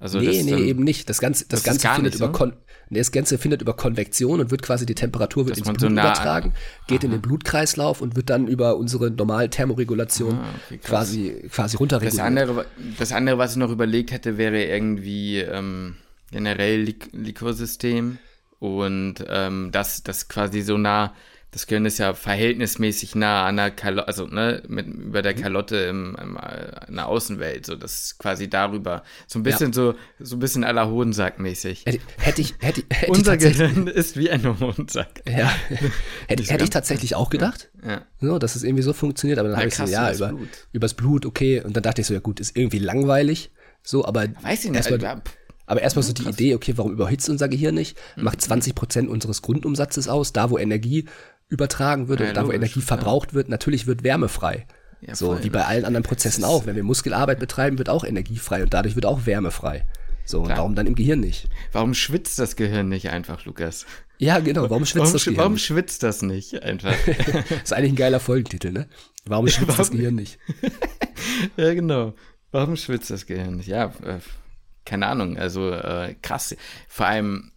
Also nee, nee, eben nicht. Das Ganze, das, das Ganze findet über Kon nee, das Ganze findet über Konvektion und wird quasi die Temperatur wird ins Blut so übertragen, geht Aha. in den Blutkreislauf und wird dann über unsere normale Thermoregulation ah, okay, quasi, quasi runterreguliert.
Das andere, das andere, was ich noch überlegt hätte, wäre irgendwie ähm, generell Lik Likursystem und ähm, das, das quasi so nah das Gehirn ist ja verhältnismäßig nah an der Kalotte, also ne, mit, über der mhm. Kalotte im, im, in der Außenwelt, so das ist quasi darüber. So ein bisschen ja. so, so ein bisschen aller Hodensack mäßig.
Hätte ich, hätte, hätte
Unser Gehirn ist wie ein Hodensack.
Ja. hätte, hätte ich tatsächlich auch gedacht. Ja. So, dass es irgendwie so funktioniert, aber dann habe ich so, ja, über, Blut. übers Blut, okay. Und dann dachte ich so, ja gut, ist irgendwie langweilig. So, aber.
Weiß ich nicht, erstmal,
aber erstmal so die Idee, okay, warum überhitzt unser Gehirn nicht? Macht 20 mhm. Prozent unseres Grundumsatzes aus, da wo Energie übertragen wird ja, und da, wo Energie verbraucht wird, natürlich wird Wärme frei. Ja, so wie bei allen anderen Prozessen auch. Wenn wir Muskelarbeit betreiben, wird auch Energie frei und dadurch wird auch Wärme frei. So, und warum dann im Gehirn nicht?
Warum schwitzt das Gehirn nicht einfach, Lukas?
Ja, genau, warum schwitzt warum, das
Gehirn? Warum nicht? schwitzt das nicht einfach?
ist eigentlich ein geiler Folgentitel, ne? Warum schwitzt warum? das Gehirn nicht?
ja, genau. Warum schwitzt das Gehirn nicht? Ja, äh, keine Ahnung, also äh, krass. Vor allem,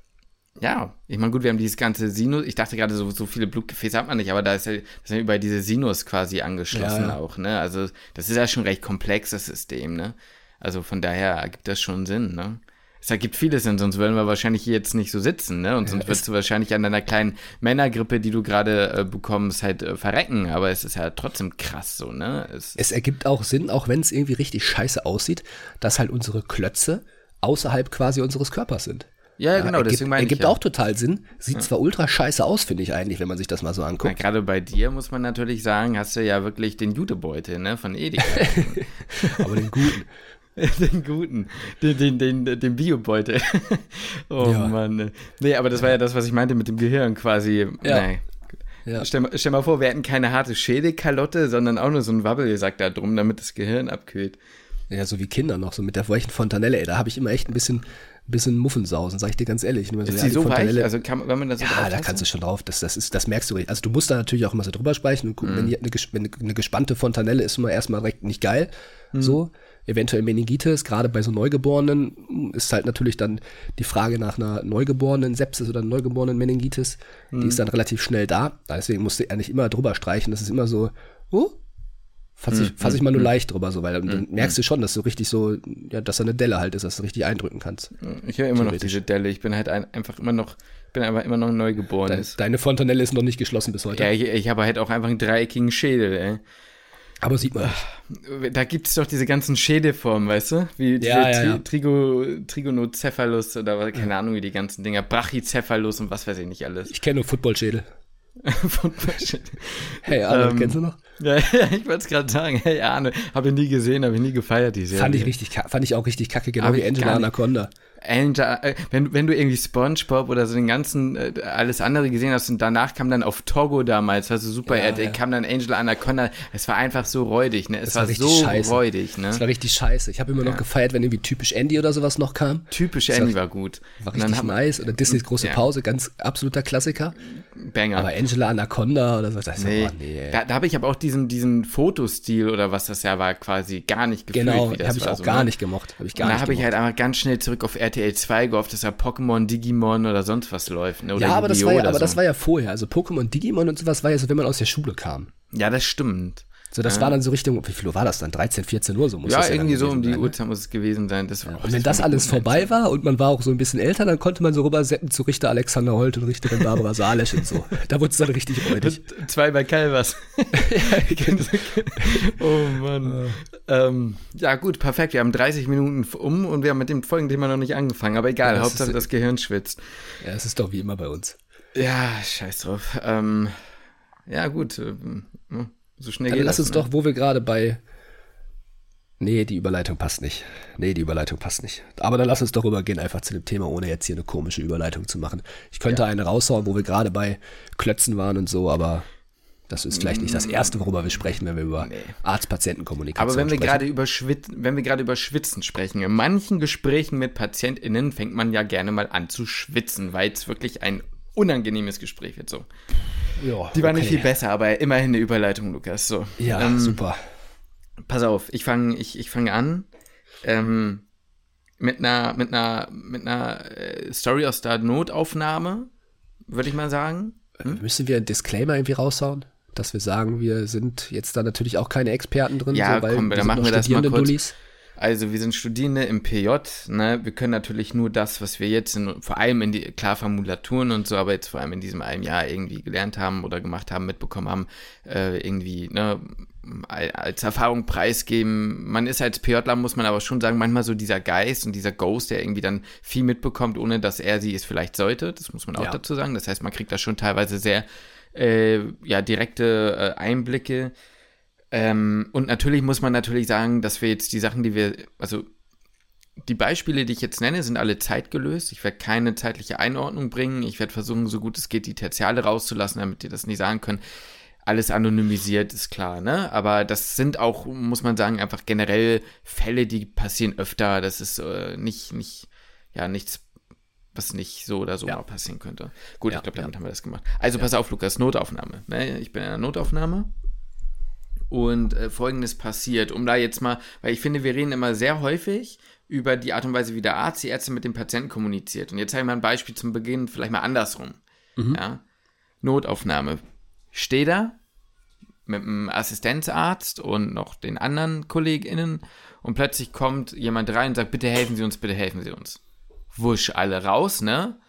ja, ich meine, gut, wir haben dieses ganze Sinus. Ich dachte gerade, so, so viele Blutgefäße hat man nicht, aber da ist ja, das ist ja über diese Sinus quasi angeschlossen ja, ja. auch, ne? Also, das ist ja schon recht komplex, das System, ne? Also von daher ergibt das schon Sinn, ne? Es ergibt vieles Sinn, sonst würden wir wahrscheinlich hier jetzt nicht so sitzen, ne? Und sonst wirst du wahrscheinlich an deiner kleinen Männergrippe, die du gerade äh, bekommst, halt äh, verrecken. Aber es ist ja trotzdem krass so, ne?
Es, es ergibt auch Sinn, auch wenn es irgendwie richtig scheiße aussieht, dass halt unsere Klötze außerhalb quasi unseres Körpers sind.
Ja, genau,
ergibt,
deswegen meine
ich. Ergibt ja. auch total Sinn. Sieht ja. zwar ultra scheiße aus, finde ich eigentlich, wenn man sich das mal so anguckt.
Gerade bei dir muss man natürlich sagen, hast du ja wirklich den Jutebeutel, ne, von Edeka.
Aber den guten.
den guten, den, den, den, den Biobeutel. oh ja. Mann. Nee, aber das war ja das, was ich meinte mit dem Gehirn quasi. Ja. Nee. Ja. Stell, stell, mal vor, wir hätten keine harte Schädelkalotte, sondern auch nur so ein Wabbelsack da drum, damit das Gehirn abkühlt.
Ja, so wie Kinder noch, so mit der weichen Fontanelle, ey, da habe ich immer echt ein bisschen, ein bisschen Muffensausen, sag ich dir ganz ehrlich.
So, ist ja, die so Fontanelle, weich? Also kann, wenn man
da so Ja, da kannst du schon drauf, das, das, ist, das merkst du richtig. Also du musst da natürlich auch immer so drüber sprechen und gucken, mhm. wenn, die, eine, wenn eine gespannte Fontanelle ist immer erstmal direkt nicht geil, mhm. so. Eventuell Meningitis, gerade bei so Neugeborenen ist halt natürlich dann die Frage nach einer neugeborenen Sepsis oder neugeborenen Meningitis, mhm. die ist dann relativ schnell da. Deswegen musst du eigentlich immer drüber streichen. Das ist immer so, oh, fasse ich, hm, fass ich hm, mal nur hm. leicht drüber, so, weil dann merkst du schon, dass du richtig so, ja, dass da eine Delle halt ist, dass du richtig eindrücken kannst.
Ich höre immer noch diese Delle. Ich bin halt ein, einfach immer noch, bin aber immer noch neugeboren.
Deine, deine Fontanelle ist noch nicht geschlossen bis heute.
Ja, ich, ich habe halt auch einfach einen dreieckigen Schädel, ey.
Aber sieht man.
Da gibt es doch diese ganzen Schädelformen, weißt du? Wie ja, ja, ja. Trigo, Trigonocephalus oder keine Ahnung, wie die ganzen Dinger. Brachycephalus und was weiß ich nicht alles.
Ich kenne nur Footballschädel. hey Arne, ähm, kennst du noch?
Ja, ja ich wollte es gerade sagen. Hey Arne, habe ich nie gesehen, habe ich nie gefeiert, die Serie.
Fand ich, richtig, fand ich auch richtig kacke, genau wie Angela Anaconda.
Angel, äh, wenn, wenn du irgendwie SpongeBob oder so den ganzen, äh, alles andere gesehen hast und danach kam dann auf Togo damals, also Super ja, ja. kam dann Angel Anaconda, es war einfach so räudig, ne? Es das war, war so scheiße. räudig, ne?
Es war richtig scheiße. Ich habe immer ja. noch gefeiert, wenn irgendwie typisch Andy oder sowas noch kam.
Typisch das Andy war, war, gut.
War richtig haben, nice. Oder Disneys große Pause, ganz absoluter Klassiker.
Banger.
Aber Angela Anaconda oder so, das
nee. War, nee da, da habe ich aber auch diesen, diesen Fotostil oder was das ja war, quasi gar nicht
gefühlt. Genau, habe ich auch so, gar ne? nicht gemocht. Hab ich gar
und da habe ich halt einfach ganz schnell zurück auf RTL 2 gehofft, dass ja Pokémon, Digimon oder sonst was läuft. Ne? Oder
ja, aber, das war ja, aber so. das war ja vorher. Also Pokémon, Digimon und sowas war ja so, wenn man aus der Schule kam.
Ja, das stimmt.
So, das ja. war dann so Richtung, wie viel Uhr war das dann? 13, 14 Uhr so
muss ja, das ja irgendwie so um die ne? Uhrzeit muss es gewesen sein. Das
ja. Und wenn das alles vorbei war und man war auch so ein bisschen älter, dann konnte man so rübersetzen zu Richter Alexander Holt und Richterin Barbara Salesch und so. Da wurde es dann richtig räudig.
Zwei bei genau. oh Mann. Ähm, ja gut, perfekt. Wir haben 30 Minuten um und wir haben mit dem Folgenthema noch nicht angefangen. Aber egal, Hauptsache ist, das Gehirn schwitzt.
Ja, es ist doch wie immer bei uns.
Ja, scheiß drauf. Ähm, ja gut. So schnell
Dann geht lass das, uns ne? doch, wo wir gerade bei. Nee, die Überleitung passt nicht. Nee, die Überleitung passt nicht. Aber dann lass uns doch rübergehen, einfach zu dem Thema, ohne jetzt hier eine komische Überleitung zu machen. Ich könnte ja. eine raushauen, wo wir gerade bei Klötzen waren und so, aber das ist vielleicht nicht das Erste, worüber wir sprechen, wenn wir über nee. Arzt-Patienten-Kommunikation
sprechen. Aber wenn wir gerade über wenn wir gerade über Schwitzen sprechen, in manchen Gesprächen mit PatientInnen fängt man ja gerne mal an zu schwitzen, weil es wirklich ein unangenehmes Gespräch wird so. Jo, die war okay. nicht viel besser, aber immerhin eine Überleitung, Lukas. So.
Ja, ähm, super.
Pass auf, ich fange ich, ich fang an ähm, mit einer, mit einer, mit einer äh, Story aus der Notaufnahme, würde ich mal sagen.
Hm? Müssen wir einen Disclaimer irgendwie raushauen? Dass wir sagen, wir sind jetzt da natürlich auch keine Experten drin,
ja,
so, weil
komm,
wir
dann machen wir das mal kurz. Dullis. Also wir sind Studierende im PJ, ne? Wir können natürlich nur das, was wir jetzt in, vor allem in die, klar Formulaturen und so, aber jetzt vor allem in diesem einen Jahr irgendwie gelernt haben oder gemacht haben, mitbekommen haben, äh, irgendwie, ne, als Erfahrung preisgeben. Man ist als PJler, muss man aber schon sagen, manchmal so dieser Geist und dieser Ghost, der irgendwie dann viel mitbekommt, ohne dass er sie es vielleicht sollte. Das muss man auch ja. dazu sagen. Das heißt, man kriegt da schon teilweise sehr äh, ja, direkte äh, Einblicke ähm, und natürlich muss man natürlich sagen, dass wir jetzt die Sachen, die wir, also die Beispiele, die ich jetzt nenne, sind alle zeitgelöst. Ich werde keine zeitliche Einordnung bringen. Ich werde versuchen, so gut es geht, die Tertiale rauszulassen, damit ihr das nicht sagen könnt. Alles anonymisiert ist klar, ne? Aber das sind auch, muss man sagen, einfach generell Fälle, die passieren öfter. Das ist äh, nicht, nicht, ja, nichts, was nicht so oder so ja. mal passieren könnte. Gut, ja, ich glaube, damit ja. haben wir das gemacht. Also pass auf, Lukas, Notaufnahme. Ne? Ich bin in einer Notaufnahme und äh, folgendes passiert, um da jetzt mal, weil ich finde, wir reden immer sehr häufig über die Art und Weise, wie der Arzt, die Ärzte mit dem Patienten kommuniziert. Und jetzt habe ich mal ein Beispiel zum Beginn, vielleicht mal andersrum. Mhm. Ja? Notaufnahme. Stehe da mit einem Assistenzarzt und noch den anderen KollegInnen und plötzlich kommt jemand rein und sagt, bitte helfen Sie uns, bitte helfen Sie uns. Wusch, alle raus, ne?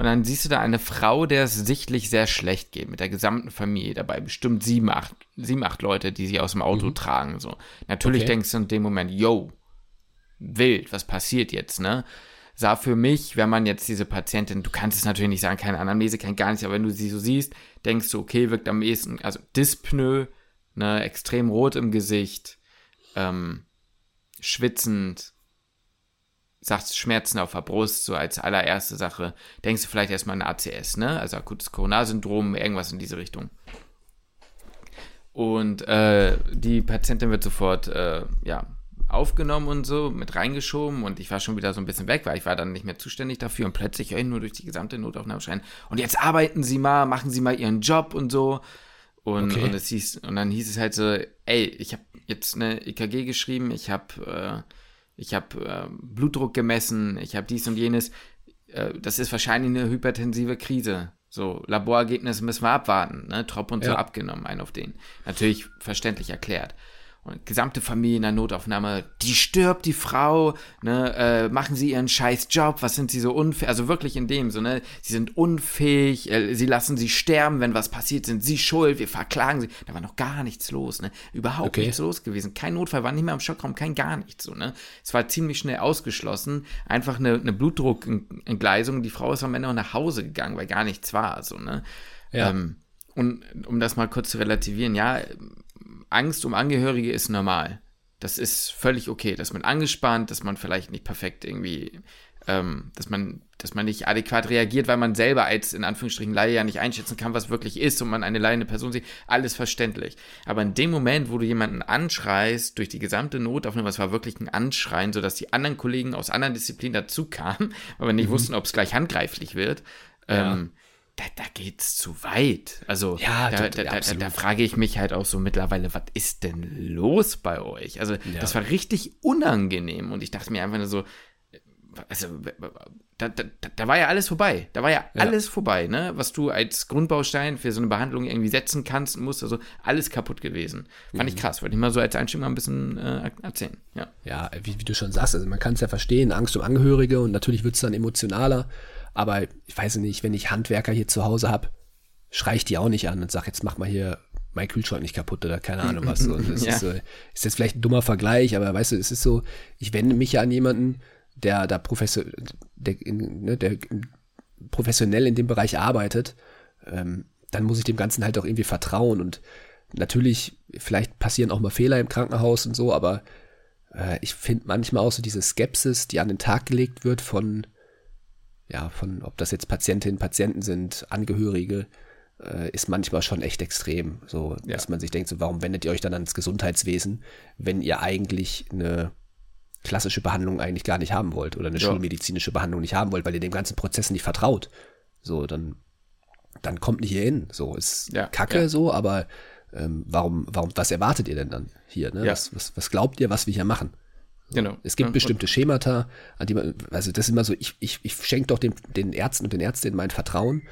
Und dann siehst du da eine Frau, der es sichtlich sehr schlecht geht, mit der gesamten Familie dabei. Bestimmt sieben, acht, sieben, acht Leute, die sie aus dem Auto mhm. tragen. So. Natürlich okay. denkst du in dem Moment, yo, wild, was passiert jetzt, ne? Sah für mich, wenn man jetzt diese Patientin, du kannst es natürlich nicht sagen, keine Anamnese, kein gar nichts, aber wenn du sie so siehst, denkst du, okay, wirkt am ehesten, also Dyspnoe, ne, extrem rot im Gesicht, ähm, schwitzend, sagst Schmerzen auf der Brust, so als allererste Sache, denkst du vielleicht erstmal an ACS, ne? Also akutes Coronarsyndrom, irgendwas in diese Richtung. Und äh, die Patientin wird sofort, äh, ja, aufgenommen und so, mit reingeschoben und ich war schon wieder so ein bisschen weg, weil ich war dann nicht mehr zuständig dafür und plötzlich höre ich nur durch die gesamte Notaufnahme schreien, und jetzt arbeiten Sie mal, machen Sie mal Ihren Job und so. Und, okay. und, es hieß, und dann hieß es halt so, ey, ich habe jetzt eine EKG geschrieben, ich habe äh, ich habe äh, Blutdruck gemessen, ich habe dies und jenes. Äh, das ist wahrscheinlich eine hypertensive Krise. So, Laborergebnisse müssen wir abwarten, ne? Trop und ja. so abgenommen, ein auf den. Natürlich verständlich erklärt und gesamte Familie in der Notaufnahme, die stirbt, die Frau, ne, äh, machen sie ihren scheiß Job, was sind sie so unfähig, also wirklich in dem, so, ne, sie sind unfähig, äh, sie lassen sie sterben, wenn was passiert, sind sie schuld, wir verklagen sie, da war noch gar nichts los, ne, überhaupt okay. nichts los gewesen, kein Notfall, war nicht mehr im Schockraum, kein gar nichts, so, ne, es war ziemlich schnell ausgeschlossen, einfach eine, eine Blutdruckentgleisung, die Frau ist am Ende auch nach Hause gegangen, weil gar nichts war, so, ne, ja. Ähm, und um das mal kurz zu relativieren, ja, Angst um Angehörige ist normal. Das ist völlig okay, dass man angespannt, dass man vielleicht nicht perfekt irgendwie, ähm, dass man, dass man nicht adäquat reagiert, weil man selber als in Anführungsstrichen Laie ja nicht einschätzen kann, was wirklich ist und man eine leidende Person sieht, alles verständlich. Aber in dem Moment, wo du jemanden anschreist durch die gesamte Notaufnahme, es war wirklich ein Anschreien, sodass die anderen Kollegen aus anderen Disziplinen dazu kamen, weil wir nicht mhm. wussten, ob es gleich handgreiflich wird. Ja. Ähm, da, da geht's zu weit. Also ja, da, da, da, frage ich mich halt auch so mittlerweile, was ist denn los bei euch? Also ja. das war richtig unangenehm und ich dachte mir einfach nur so, also da, da, da war ja alles vorbei. Da war ja, ja, alles vorbei, ne? Was du als Grundbaustein für so eine Behandlung irgendwie setzen kannst und musst, also alles kaputt gewesen. Fand mhm. ich krass, wollte ich mal so als Einstieg mal ein bisschen äh, erzählen. Ja,
ja wie, wie, du schon sagst, also man kann es ja verstehen, Angst um Angehörige und natürlich wird es dann emotionaler. Aber ich weiß nicht, wenn ich Handwerker hier zu Hause habe, schreie ich die auch nicht an und sage, jetzt mach mal hier mein Kühlschrank nicht kaputt oder keine Ahnung was. Und das ja. ist, äh, ist jetzt vielleicht ein dummer Vergleich, aber weißt du, es ist so, ich wende mich ja an jemanden, der da professor, der, ne, der professionell in dem Bereich arbeitet, ähm, dann muss ich dem Ganzen halt auch irgendwie vertrauen. Und natürlich, vielleicht passieren auch mal Fehler im Krankenhaus und so, aber äh, ich finde manchmal auch so diese Skepsis, die an den Tag gelegt wird von ja, von ob das jetzt Patientinnen, Patienten sind, Angehörige, äh, ist manchmal schon echt extrem. So, ja. dass man sich denkt, so, warum wendet ihr euch dann ans Gesundheitswesen, wenn ihr eigentlich eine klassische Behandlung eigentlich gar nicht haben wollt oder eine ja. schulmedizinische Behandlung nicht haben wollt, weil ihr dem ganzen Prozess nicht vertraut. So, dann dann kommt nicht hier hin. So ist
Ja,
Kacke so, aber ähm, warum, warum, was erwartet ihr denn dann hier? Ne? Was, was, was glaubt ihr, was wir hier machen?
Genau.
Es gibt
Ja,
bestimmte Schemata, an die man, also das ist immer so, ich, ich, ich schenke doch den, den Ärzten und den Ärztinnen mein Vertrauen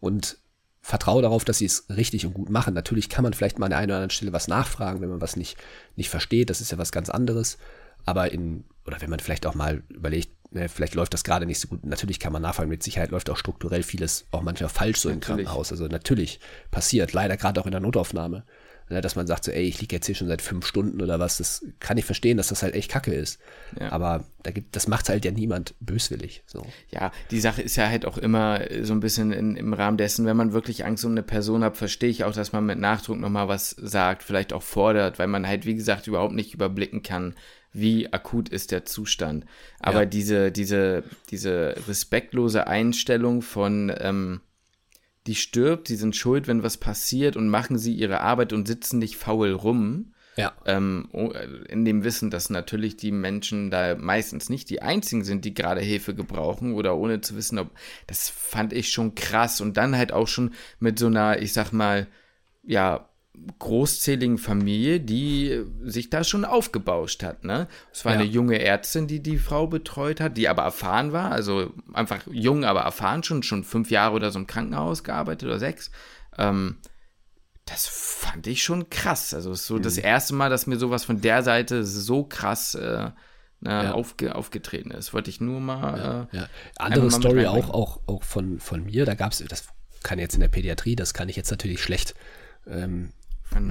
und vertraue darauf, dass sie es richtig und gut machen. Natürlich kann man vielleicht mal an der einen oder anderen Stelle was nachfragen, wenn man was nicht, nicht versteht, das ist ja was ganz anderes. Aber in, oder wenn man vielleicht auch mal überlegt, ne, vielleicht läuft das gerade nicht so gut, natürlich kann man nachfragen, mit Sicherheit läuft auch strukturell vieles auch manchmal falsch so im
Natürlich.
Krankenhaus. Also natürlich passiert, leider gerade auch in der Notaufnahme. Ne, dass man sagt so, ey, ich liege jetzt hier schon seit fünf Stunden oder was, das kann ich verstehen, dass das halt echt kacke ist.
Ja.
Aber da gibt, das macht halt ja niemand böswillig. So.
Ja, die Sache ist ja halt auch immer äh, so ein bisschen in, im Rahmen dessen, wenn man wirklich Angst um eine Person hat, verstehe ich auch, dass man mit Nachdruck nochmal was sagt, vielleicht auch fordert, weil man halt, wie gesagt, überhaupt nicht überblicken kann, wie akut ist der Zustand. Aber
Ja.
diese, diese, diese respektlose Einstellung von, ähm, die stirbt, die sind schuld, wenn was passiert und machen sie ihre Arbeit und sitzen nicht faul rum,
Ja.
ähm, in dem Wissen, dass natürlich die Menschen da meistens nicht die einzigen sind, die gerade Hilfe gebrauchen oder ohne zu wissen, ob das fand ich schon krass und dann halt auch schon mit so einer, ich sag mal, ja, großzähligen Familie, die sich da schon aufgebauscht hat, ne? Es war
Ja.
eine junge Ärztin, die die Frau betreut hat, die aber erfahren war, also einfach jung, aber erfahren schon, schon fünf Jahre oder so im Krankenhaus gearbeitet oder sechs. Ähm, das fand ich schon krass. Also es ist so
Mhm.
das erste Mal, dass mir sowas von der Seite so krass äh, na,
Ja.
aufge, aufgetreten ist. Wollte ich nur mal. Äh,
Ja. Andere
mal
Story auch, auch, auch von, von mir, da gab es, das kann jetzt in der Pädiatrie, das kann ich jetzt natürlich schlecht, ähm,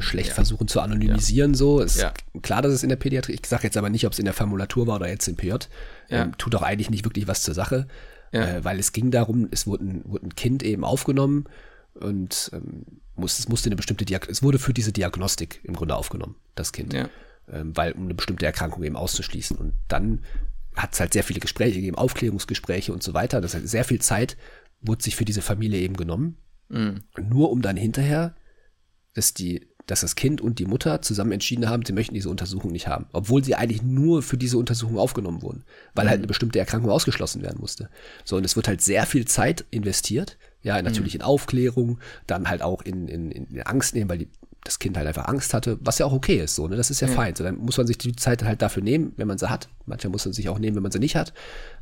schlecht
ja.
versuchen zu anonymisieren. So ist
Ja.
klar, dass es in der Pädiatrie, ich sage jetzt aber nicht, ob es in der Formulatur war oder jetzt im PJ,
Ja.
ähm, tut auch eigentlich nicht wirklich was zur Sache,
Ja.
äh, weil es ging darum, es wurde ein, wurde ein Kind eben aufgenommen und ähm, muss, es musste eine bestimmte Diag es wurde für diese Diagnostik im Grunde aufgenommen, das Kind
Ja.
ähm, weil um eine bestimmte Erkrankung eben auszuschließen. Und dann hat es halt sehr viele Gespräche gegeben, Aufklärungsgespräche und so weiter. Das heißt, sehr viel Zeit wurde sich für diese Familie eben genommen.
Mhm.
Nur um dann hinterher, dass die, dass das Kind und die Mutter zusammen entschieden haben, sie möchten diese Untersuchung nicht haben. Obwohl sie eigentlich nur für diese Untersuchung aufgenommen wurden, weil halt eine bestimmte Erkrankung ausgeschlossen werden musste. So, und es wird halt sehr viel Zeit investiert. Ja, natürlich in Aufklärung, dann halt auch in, in, in Angst nehmen, weil die, das Kind halt einfach Angst hatte, was ja auch okay ist, so, ne? Das ist ja, fein. So, dann muss man sich die Zeit halt dafür nehmen, wenn man sie hat. Manchmal muss man sich auch nehmen, wenn man sie nicht hat.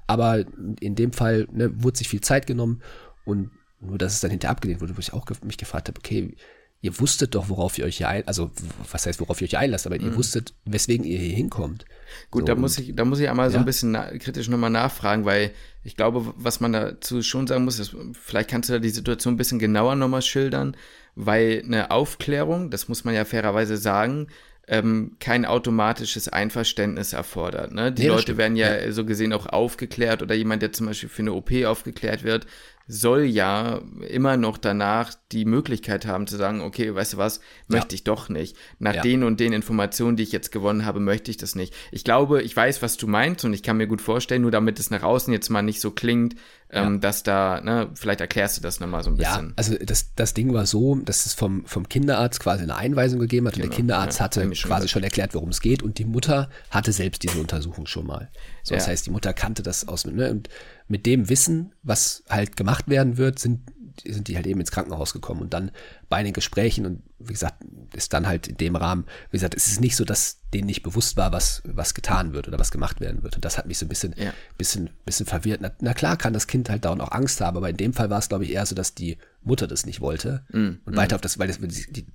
Aber in dem Fall ne, wurde sich viel Zeit genommen und nur, dass es dann hinterher abgelehnt wurde, wo ich auch mich gefragt habe, okay, ihr wusstet doch, worauf ihr euch hier ein, also was heißt, worauf ihr euch einlasst, aber ihr wusstet, weswegen ihr hier hinkommt.
Gut,
So,
da muss ich, da muss ich einmal so
Ja.
ein bisschen na kritisch nochmal nachfragen, weil ich glaube, was man dazu schon sagen muss, ist, vielleicht kannst du da die Situation ein bisschen genauer nochmal schildern, weil eine Aufklärung, das muss man ja fairerweise sagen, ähm, kein automatisches Einverständnis erfordert. Ne? Die
Nee,
Leute
stimmt.
werden ja, so gesehen auch aufgeklärt oder jemand, der zum Beispiel für eine OP aufgeklärt wird, soll ja immer noch danach die Möglichkeit haben zu sagen, okay, weißt du was, möchte ich doch nicht. Nach
Ja.
den und den Informationen, die ich jetzt gewonnen habe, möchte ich das nicht. Ich glaube, ich weiß, was du meinst und ich kann mir gut vorstellen, nur damit es nach außen jetzt mal nicht so klingt, ähm, dass da, ne, vielleicht erklärst du das nochmal so ein
Ja,
bisschen.
also das, das Ding war so, dass es vom, vom Kinderarzt quasi eine Einweisung gegeben hat und der
Genau,
Kinderarzt
ja,
hatte
schon
quasi schon erklärt, worum es geht und die Mutter hatte selbst diese Untersuchung schon mal. So, das
Ja.
heißt, die Mutter kannte das aus, ne, und mit dem Wissen, was halt gemacht werden wird, sind, sind die halt eben ins Krankenhaus gekommen und dann bei den Gesprächen und wie gesagt, ist dann halt in dem Rahmen, wie gesagt, es ist nicht so, dass denen nicht bewusst war, was, was getan wird oder was gemacht werden wird. Und das hat mich so ein bisschen,
Ja.
bisschen, bisschen verwirrt. Na, na klar kann das Kind halt da auch Angst haben, aber in dem Fall war es, glaube ich, eher so, dass die Mutter das nicht wollte.
Mm,
und weiter auf das, weil das,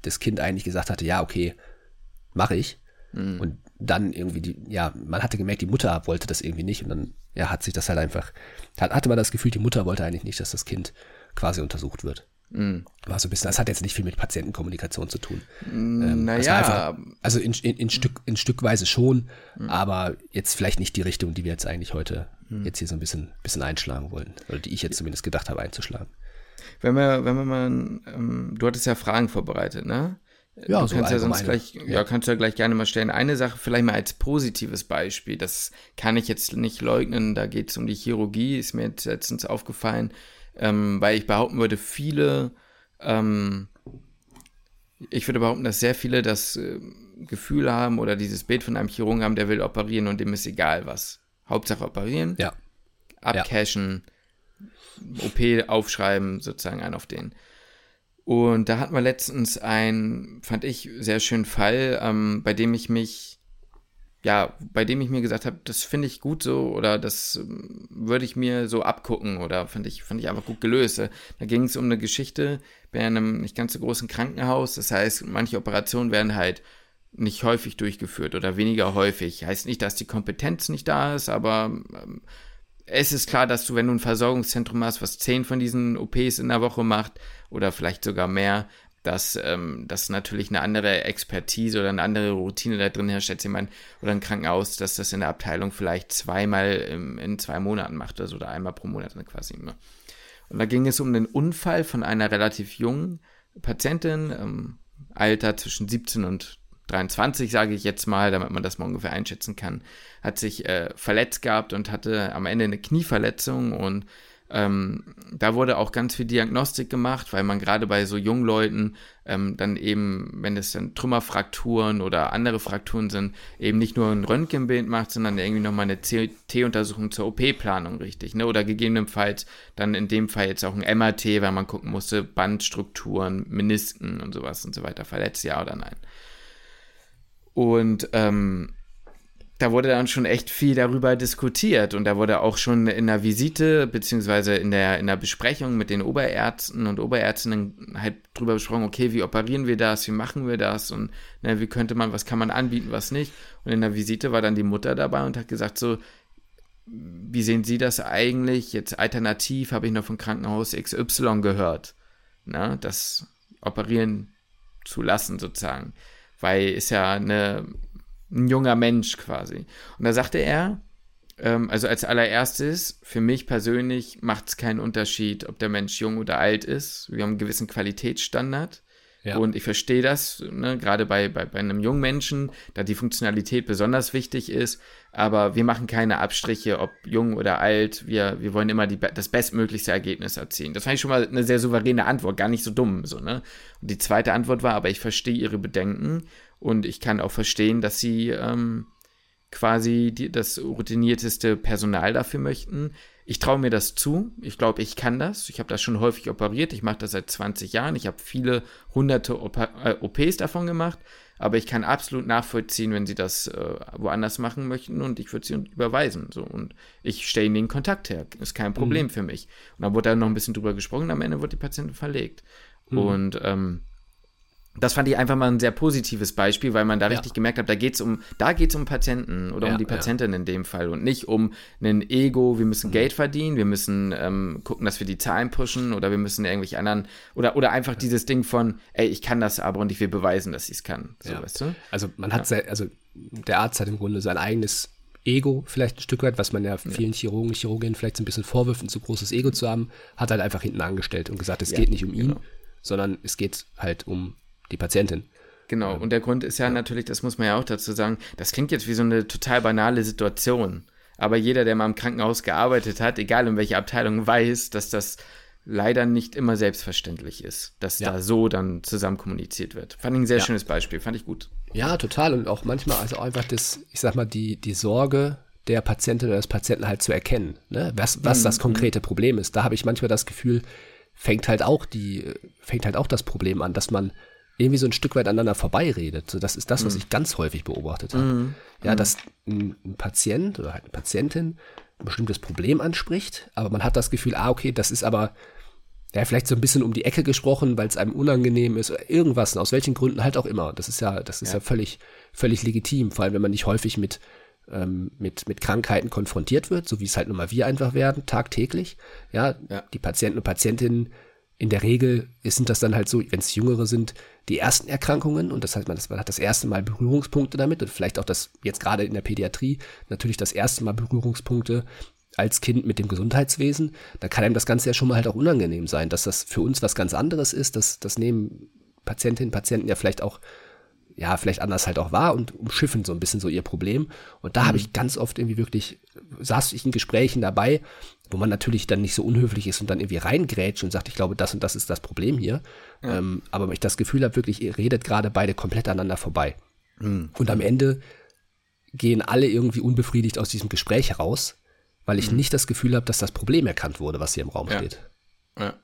das Kind eigentlich gesagt hatte, ja, okay, mache ich.
mm.
Und dann irgendwie die, ja, man hatte gemerkt, die Mutter wollte das irgendwie nicht und dann, ja, hat sich das halt einfach, hat, hatte man das Gefühl, die Mutter wollte eigentlich nicht, dass das Kind quasi untersucht wird.
Mm.
War so ein bisschen, das hat jetzt nicht viel mit Patientenkommunikation zu tun. Ähm, das war
naja,
einfach- also in, in, in, Stück, in Stückweise schon,
Mhm.
aber jetzt vielleicht nicht die Richtung, die wir jetzt eigentlich heute jetzt hier so ein bisschen, bisschen einschlagen wollen. Oder die ich jetzt zumindest gedacht habe einzuschlagen.
wenn wir, wenn wir mal, ähm, du hattest ja Fragen vorbereitet, ne?
Ja,
du
so
kannst ja sonst gleich, ja. kannst du ja gleich gerne mal stellen. Eine Sache vielleicht mal als positives Beispiel, das kann ich jetzt nicht leugnen, da geht es um die Chirurgie, ist mir jetzt letztens aufgefallen, ähm, weil ich behaupten würde, viele, ähm, ich würde behaupten, dass sehr viele das äh, Gefühl haben oder dieses Bild von einem Chirurgen haben, der will operieren und dem ist egal was. Hauptsache operieren,
Ja,
abcashen, OP aufschreiben, sozusagen ein auf den. Und da hatten wir letztens einen, fand ich, sehr schönen Fall, ähm, bei dem ich mich, ja, bei dem ich mir gesagt habe, das finde ich gut so oder das ähm, würde ich mir so abgucken oder fand ich, fand ich einfach gut gelöst. Da ging es um eine Geschichte bei einem nicht ganz so großen Krankenhaus. Das heißt, manche Operationen werden halt nicht häufig durchgeführt oder weniger häufig. Heißt nicht, dass die Kompetenz nicht da ist, aber ähm, es ist klar, dass du, wenn du ein Versorgungszentrum hast, was zehn von diesen OPs in der Woche macht oder vielleicht sogar mehr, dass ähm, das natürlich eine andere Expertise oder eine andere Routine da drin herrscht als jemand oder ein Krankenhaus, dass das in der Abteilung vielleicht zweimal im, in zwei Monaten macht also, oder einmal pro Monat quasi immer. Und da ging es um den Unfall von einer relativ jungen Patientin, ähm, Alter zwischen 17 und 23, sage ich jetzt mal, damit man das mal ungefähr einschätzen kann, hat sich äh, verletzt gehabt und hatte am Ende eine Knieverletzung und ähm, da wurde auch ganz viel Diagnostik gemacht, weil man gerade bei so jungen Leuten ähm, dann eben, wenn es dann Trümmerfrakturen oder andere Frakturen sind, eben nicht nur ein Röntgenbild macht, sondern irgendwie nochmal eine CT-Untersuchung zur OP-Planung richtig, ne? Oder gegebenenfalls dann in dem Fall jetzt auch ein MRT, weil man gucken musste, Bandstrukturen, Menisken und sowas und so weiter, verletzt ja oder nein. Und ähm, da wurde dann schon echt viel darüber diskutiert und da wurde auch schon in der Visite beziehungsweise in der, in der Besprechung mit den Oberärzten und Oberärztinnen halt drüber besprochen, okay, wie operieren wir das, wie machen wir das und ne, wie könnte man, was kann man anbieten, was nicht. Und in der Visite war dann die Mutter dabei und hat gesagt so, wie sehen Sie das eigentlich? Jetzt alternativ habe ich noch von Krankenhaus XY gehört, ne, das operieren zu lassen sozusagen weil ist ja eine, ein junger Mensch quasi. Und da sagte er, ähm, also als allererstes, für mich persönlich macht es keinen Unterschied, ob der Mensch jung oder alt ist. Wir haben einen gewissen Qualitätsstandard. Ja. Und ich verstehe das, ne, gerade bei, bei, bei einem jungen Menschen, da die Funktionalität besonders wichtig ist. Aber wir machen keine Abstriche, ob jung oder alt. Wir, wir wollen immer die, das bestmöglichste Ergebnis erzielen. Das fand ich schon mal eine sehr souveräne Antwort, gar nicht so dumm. So, ne? Und die zweite Antwort war, aber ich verstehe ihre Bedenken und ich kann auch verstehen, dass sie ähm, quasi die, das routinierteste Personal dafür möchten. Ich traue mir das zu. Ich glaube, ich kann das. Ich habe das schon häufig operiert. Ich mache das seit 20 Jahren. Ich habe viele hunderte OP äh, OPs davon gemacht. Aber ich kann absolut nachvollziehen, wenn sie das äh, woanders machen möchten und ich würde sie überweisen. So. Und ich stelle ihnen den Kontakt her. Ist kein Problem mhm. für mich. Und dann wurde da noch ein bisschen drüber gesprochen. Am Ende wurde die Patientin verlegt. Mhm. Und ähm, das fand ich einfach mal ein sehr positives Beispiel, weil man da ja. richtig gemerkt hat, da geht's um, da geht's um Patienten oder ja, um die Patientin ja. in dem Fall und nicht um ein Ego, wir müssen mhm. Geld verdienen, wir müssen ähm, gucken, dass wir die Zahlen pushen oder wir müssen irgendwelche anderen oder oder einfach dieses Ding von, ey, ich kann das aber und ich will beweisen, dass ich es kann. So, weißt du?
Also man hat sehr, also der Arzt hat im Grunde sein eigenes Ego vielleicht ein Stück weit, was man ja vielen Chirurgen, Chirurginnen vielleicht so ein bisschen vorwirft, ein zu großes Ego zu haben, hat halt einfach hinten angestellt und gesagt, es geht nicht um ihn, genau. sondern es geht halt um die Patientin.
Genau, und der Grund ist ja, ja, natürlich, das muss man ja auch dazu sagen, das klingt jetzt wie so eine total banale Situation. Aber jeder, der mal im Krankenhaus gearbeitet hat, egal in welcher Abteilung, weiß, dass das leider nicht immer selbstverständlich ist, dass ja. da so dann zusammen kommuniziert wird. Fand ich ein sehr ja. schönes Beispiel, fand ich gut.
Ja, total. Und auch manchmal also einfach das, ich sag mal, die, die Sorge der Patientin oder des Patienten halt zu erkennen, ne? was, was mhm. das konkrete Problem ist. Da habe ich manchmal das Gefühl, fängt halt auch die, fängt halt auch das Problem an, dass man irgendwie so ein Stück weit aneinander vorbeiredet. So, das ist das, was mhm. ich ganz häufig beobachtet habe. Mhm. Ja, mhm. dass ein, ein, Patient oder halt eine Patientin ein bestimmtes Problem anspricht, aber man hat das Gefühl, ah, okay, das ist aber ja, vielleicht so ein bisschen um die Ecke gesprochen, weil es einem unangenehm ist oder irgendwas, aus welchen Gründen halt auch immer. Das ist ja, das ist ja, ja völlig, völlig legitim, vor allem wenn man nicht häufig mit, ähm, mit, mit Krankheiten konfrontiert wird, so wie es halt nun mal wir einfach werden, tagtäglich. Ja, ja. die Patienten und Patientinnen in der Regel sind das dann halt so, wenn es Jüngere sind, die ersten Erkrankungen und das heißt, man, hat das erste Mal Berührungspunkte damit und vielleicht auch das jetzt gerade in der Pädiatrie natürlich das erste Mal Berührungspunkte als Kind mit dem Gesundheitswesen, da kann einem das Ganze ja schon mal halt auch unangenehm sein, dass das für uns was ganz anderes ist, dass das nehmen Patientinnen, Patienten ja vielleicht auch ja, vielleicht anders halt auch war und umschiffen so ein bisschen so ihr Problem. Und da mhm. habe ich ganz oft irgendwie wirklich, saß ich in Gesprächen dabei, wo man natürlich dann nicht so unhöflich ist und dann irgendwie reingrätscht und sagt, ich glaube, das und das ist das Problem hier. Ja. Ähm, aber ich das Gefühl habe, wirklich, ihr redet gerade beide komplett aneinander vorbei. Mhm. Und am Ende gehen alle irgendwie unbefriedigt aus diesem Gespräch heraus, weil ich mhm. nicht das Gefühl habe, dass das Problem erkannt wurde, was hier im Raum
ja.
steht.
Ja.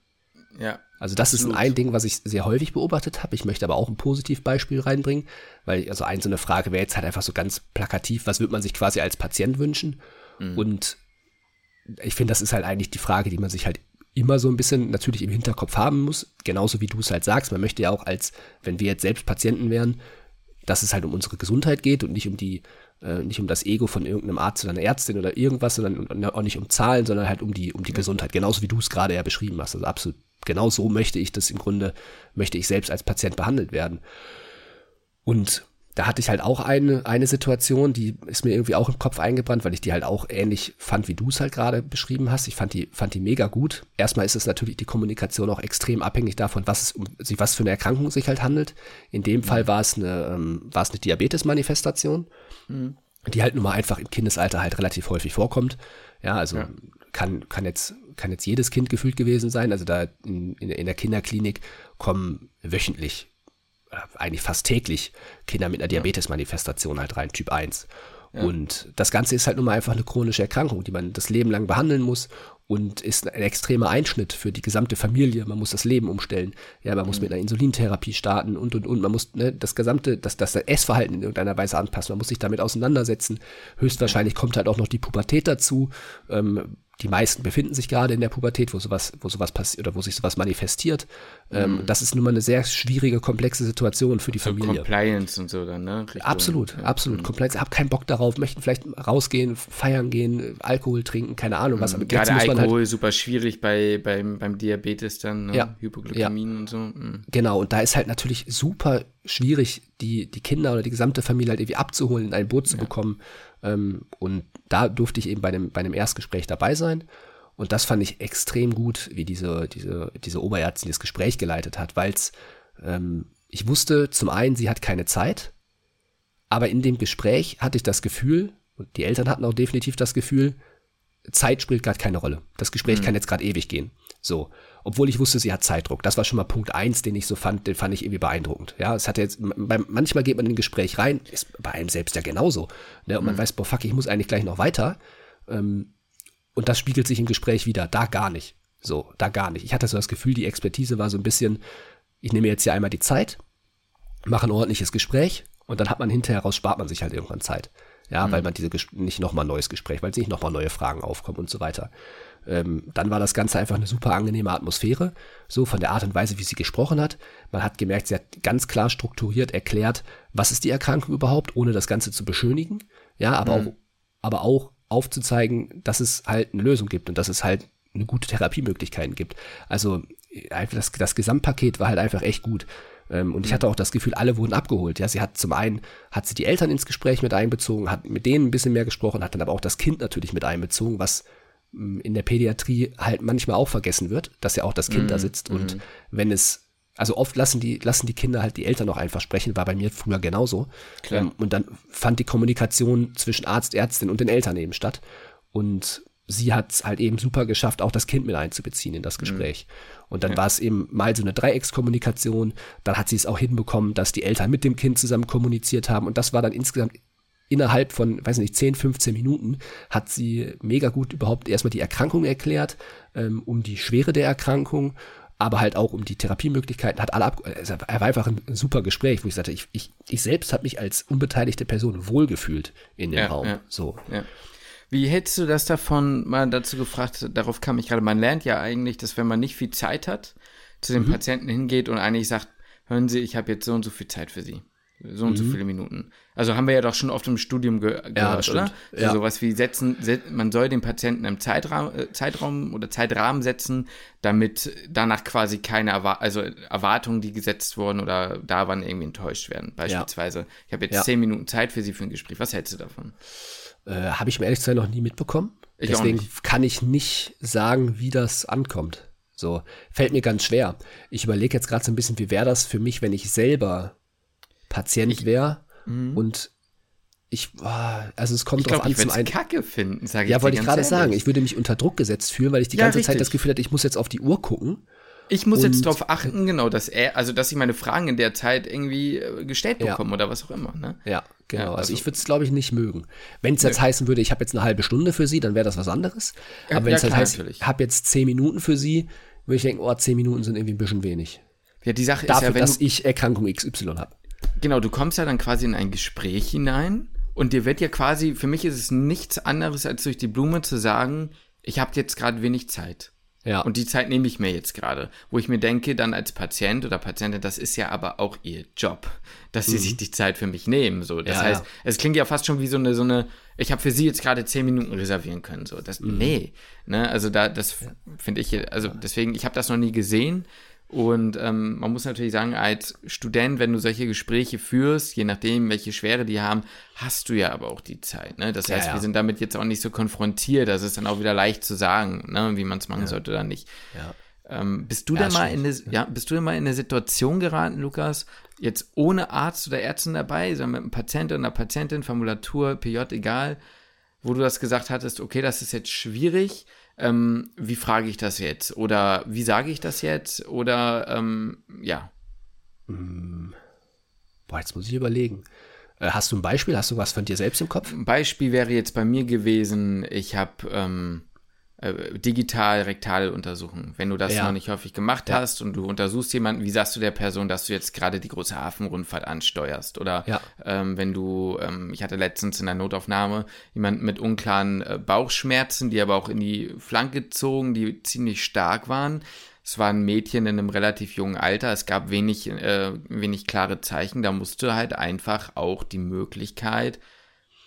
Ja.
Also das absolut. ist ein Ding, was ich sehr häufig beobachtet habe. Ich möchte aber auch ein Positivbeispiel reinbringen, weil also ein so eine Frage wäre jetzt halt einfach so ganz plakativ, was würde man sich quasi als Patient wünschen? Mhm. Und ich finde, das ist halt eigentlich die Frage, die man sich halt immer so ein bisschen natürlich im Hinterkopf haben muss, genauso wie du es halt sagst. Man möchte ja auch als, wenn wir jetzt selbst Patienten wären, dass es halt um unsere Gesundheit geht und nicht um die, äh, nicht um das Ego von irgendeinem Arzt oder einer Ärztin oder irgendwas, sondern auch nicht um Zahlen, sondern halt um die, um die Gesundheit. Genauso wie du es gerade ja beschrieben hast. Also absolut, genau so möchte ich das im Grunde, möchte ich selbst als Patient behandelt werden. Und da hatte ich halt auch eine, eine Situation, die ist mir irgendwie auch im Kopf eingebrannt, weil ich die halt auch ähnlich fand, wie du es halt gerade beschrieben hast. Ich fand die, fand die mega gut. Erstmal ist es natürlich die Kommunikation auch extrem abhängig davon, was es um sich, was für eine Erkrankung sich halt handelt. In dem. Fall war es eine, ähm, war es eine Diabetes-Manifestation, mhm. die halt nun mal einfach im Kindesalter halt relativ häufig vorkommt. Ja, also ja. kann, kann jetzt, kann jetzt jedes Kind gefühlt gewesen sein. Also da in, in, in der Kinderklinik kommen wöchentlich eigentlich fast täglich Kinder mit einer Diabetes-Manifestation halt rein, Typ 1. Ja. Und das Ganze ist halt nun mal einfach eine chronische Erkrankung, die man das Leben lang behandeln muss und ist ein extremer Einschnitt für die gesamte Familie. Man muss das Leben umstellen. Ja, man muss mhm. mit einer Insulintherapie starten und und und. Man muss ne, das gesamte, das, das Essverhalten in irgendeiner Weise anpassen. Man muss sich damit auseinandersetzen. Höchstwahrscheinlich kommt halt auch noch die Pubertät dazu. Ähm, die meisten befinden sich gerade in der Pubertät, wo sowas, wo sowas passiert oder wo sich sowas manifestiert. Ähm, mhm. das ist nun mal eine sehr schwierige, komplexe Situation für die so Familie.
Compliance und so dann, ne?
Richtung, absolut, ja. absolut. Mhm. Compliance. Hab keinen Bock darauf, möchten vielleicht rausgehen, feiern gehen, Alkohol trinken, keine Ahnung was.
Aber Gerade halt Alkohol halt, super schwierig bei, beim, beim Diabetes dann, ne? ja. Hypoglykämien ja. und so. Mhm.
Genau, und da ist halt natürlich super schwierig, die, die Kinder oder die gesamte Familie halt irgendwie abzuholen, in ein Boot zu bekommen ähm, und da durfte ich eben bei einem, bei einem Erstgespräch dabei sein. Und das fand ich extrem gut, wie diese, diese, diese Oberärztin das Gespräch geleitet hat, weil es, ähm, ich wusste zum einen, sie hat keine Zeit, aber in dem Gespräch hatte ich das Gefühl, und die Eltern hatten auch definitiv das Gefühl, Zeit spielt gerade keine Rolle. Das Gespräch mhm. kann jetzt gerade ewig gehen. So obwohl ich wusste, sie hat Zeitdruck. Das war schon mal Punkt eins, den ich so fand, den fand ich irgendwie beeindruckend. Ja, es hat jetzt, manchmal geht man in ein Gespräch rein, ist bei einem selbst ja genauso. Ne? Und man mhm. weiß, boah, fuck, ich muss eigentlich gleich noch weiter. Ähm, und das spiegelt sich im Gespräch wieder. Da gar nicht. So, da gar nicht. Ich hatte so das Gefühl, die Expertise war so ein bisschen, ich nehme jetzt hier einmal die Zeit, mache ein ordentliches Gespräch und dann hat man hinterher raus, spart man sich halt irgendwann Zeit. Ja, mhm. weil man diese nicht nochmal neues Gespräch, weil nicht nochmal neue Fragen aufkommen und so weiter. Ähm, dann war das Ganze einfach eine super angenehme Atmosphäre, so von der Art und Weise, wie sie gesprochen hat. Man hat gemerkt, sie hat ganz klar strukturiert erklärt, was ist die Erkrankung überhaupt, ohne das Ganze zu beschönigen. Ja, aber mhm. auch, aber auch aufzuzeigen, dass es halt eine Lösung gibt und dass es halt eine gute Therapiemöglichkeiten gibt. Also einfach das, das Gesamtpaket war halt einfach echt gut. Ähm, und ich hatte auch das Gefühl, alle wurden abgeholt. Ja, sie hat zum einen, hat sie die Eltern ins Gespräch mit einbezogen, hat mit denen ein bisschen mehr gesprochen, hat dann aber auch das Kind natürlich mit einbezogen, was in der Pädiatrie halt manchmal auch vergessen wird, dass ja auch das Kind mm, da mhm, sitzt und mm. wenn es, also oft lassen die, lassen die Kinder halt die Eltern auch einfach sprechen, war bei mir früher genauso. Ähm, und dann fand die Kommunikation zwischen Arzt, Ärztin und den Eltern eben statt. Und sie hat es halt eben super geschafft, auch das Kind mit einzubeziehen in das mhm. Gespräch. Mm. Und dann ja. war es eben mal so eine Dreieckskommunikation. Dann hat sie es auch hinbekommen, dass die Eltern mit dem Kind zusammen kommuniziert haben. Und das war dann insgesamt innerhalb von, weiß nicht, 10, 15 Minuten hat sie mega gut überhaupt erstmal die Erkrankung erklärt, ähm, um die Schwere der Erkrankung, aber halt auch um die Therapiemöglichkeiten, hat alle ab, also er war einfach ein, super Gespräch, wo ich sagte, ich, ich, ich selbst habe mich als unbeteiligte Person wohlgefühlt in dem ja, Raum. Ja, so.
Ja. Wie hättest du das davon mal dazu gefragt? Darauf kam ich gerade. Man lernt ja eigentlich, dass wenn man nicht viel Zeit hat, zu dem mhm. Patienten hingeht und eigentlich sagt, hören Sie, ich habe jetzt so und so viel Zeit für Sie so und mhm. so viele Minuten. Also haben wir ja doch schon oft im Studium ge gehört, ja, oder? Also ja. sowas wie setzen, man soll den Patienten im Zeitraum, äh, Zeitraum oder Zeitrahmen setzen, damit danach quasi keine Erwar also Erwartungen, die gesetzt wurden oder da waren, irgendwie enttäuscht werden. Beispielsweise, ja. ich habe jetzt zehn Minuten Zeit für Sie für ein Gespräch. Was hältst du davon?
Äh, habe ich mir ehrlich gesagt noch nie mitbekommen. Ich Deswegen kann ich nicht sagen, wie das ankommt. So, fällt mir ganz schwer. Ich überlege jetzt gerade so ein bisschen, wie wäre das für mich, wenn ich selber Patient wäre mhm. und ich, also es kommt ich drauf glaub, an,
zum einen. Kacke finden,
sage ich. Ja, wollte ich gerade sagen. Ich würde mich unter Druck gesetzt fühlen, weil ich die ja, ganze richtig. Zeit das Gefühl hatte, ich muss jetzt auf die Uhr gucken.
Ich muss jetzt darauf achten, genau, dass er, also dass ich meine Fragen in der Zeit irgendwie äh, gestellt bekomme ja. oder was auch immer. Ne?
Ja, genau. Ja, also, also, ich würde es, glaube ich, nicht mögen. Wenn es jetzt heißen würde, ich habe jetzt eine halbe Stunde für Sie, dann wäre das was anderes. Aber wenn es halt heißt, ich habe jetzt zehn Minuten für Sie, würde ich denken, oh, zehn Minuten sind irgendwie ein bisschen wenig.
Ja, die Sache
Dafür,
ist ja, wenn
dass
du,
ich Erkrankung XY habe.
genau, du kommst ja dann quasi in ein Gespräch hinein und dir wird ja quasi, für mich ist es nichts anderes, als durch die Blume zu sagen, ich habe jetzt gerade wenig Zeit.
Ja.
Und die Zeit nehme ich mir jetzt gerade. Wo ich mir denke, dann als Patient oder Patientin, das ist ja aber auch ihr Job, dass sie sich die Zeit für mich nehmen. So. Das
Mhm. Ja,
heißt,
ja.
es klingt ja fast schon wie so eine, so eine, ich habe für sie jetzt gerade zehn Minuten reservieren können. So. Das,
Mhm.
Nee. Ne? Also da, das finde ich, also deswegen, ich habe das noch nie gesehen. Und ähm, man muss natürlich sagen, als Student, wenn du solche Gespräche führst, je nachdem, welche Schwere die haben, hast du ja aber auch die Zeit. Ne? Das
Ja,
heißt,
ja.
wir sind damit jetzt auch nicht so konfrontiert. Das ist dann auch wieder leicht zu sagen, ne? wie man es machen sollte oder nicht.
Ja.
Ähm, bist du
Ja,
denn mal in eine, ja, bist du denn mal in eine Situation geraten, Lukas, jetzt ohne Arzt oder Ärztin dabei, sondern mit einem Patienten oder einer Patientin, Formulatur, PJ, egal, wo du das gesagt hattest, okay, das ist jetzt schwierig, ähm, wie frage ich das jetzt? Oder wie sage ich das jetzt? Oder ähm, ja.
Boah, jetzt muss ich überlegen. Äh, hast du ein Beispiel? Hast du was von dir selbst im Kopf?
Ein Beispiel wäre jetzt bei mir gewesen, ich habe ähm, äh, digital rektale Untersuchungen. Wenn du das
Ja.
noch nicht häufig gemacht
Ja.
hast und du untersuchst jemanden, wie sagst du der Person, dass du jetzt gerade die große Hafenrundfahrt ansteuerst? Oder
Ja.
ähm, wenn du, ähm, ich hatte letztens in der Notaufnahme jemanden mit unklaren äh, Bauchschmerzen, die aber auch in die Flanke zogen, die ziemlich stark waren. Es war ein Mädchen in einem relativ jungen Alter. Es gab wenig, äh, wenig klare Zeichen. Da musste halt einfach auch die Möglichkeit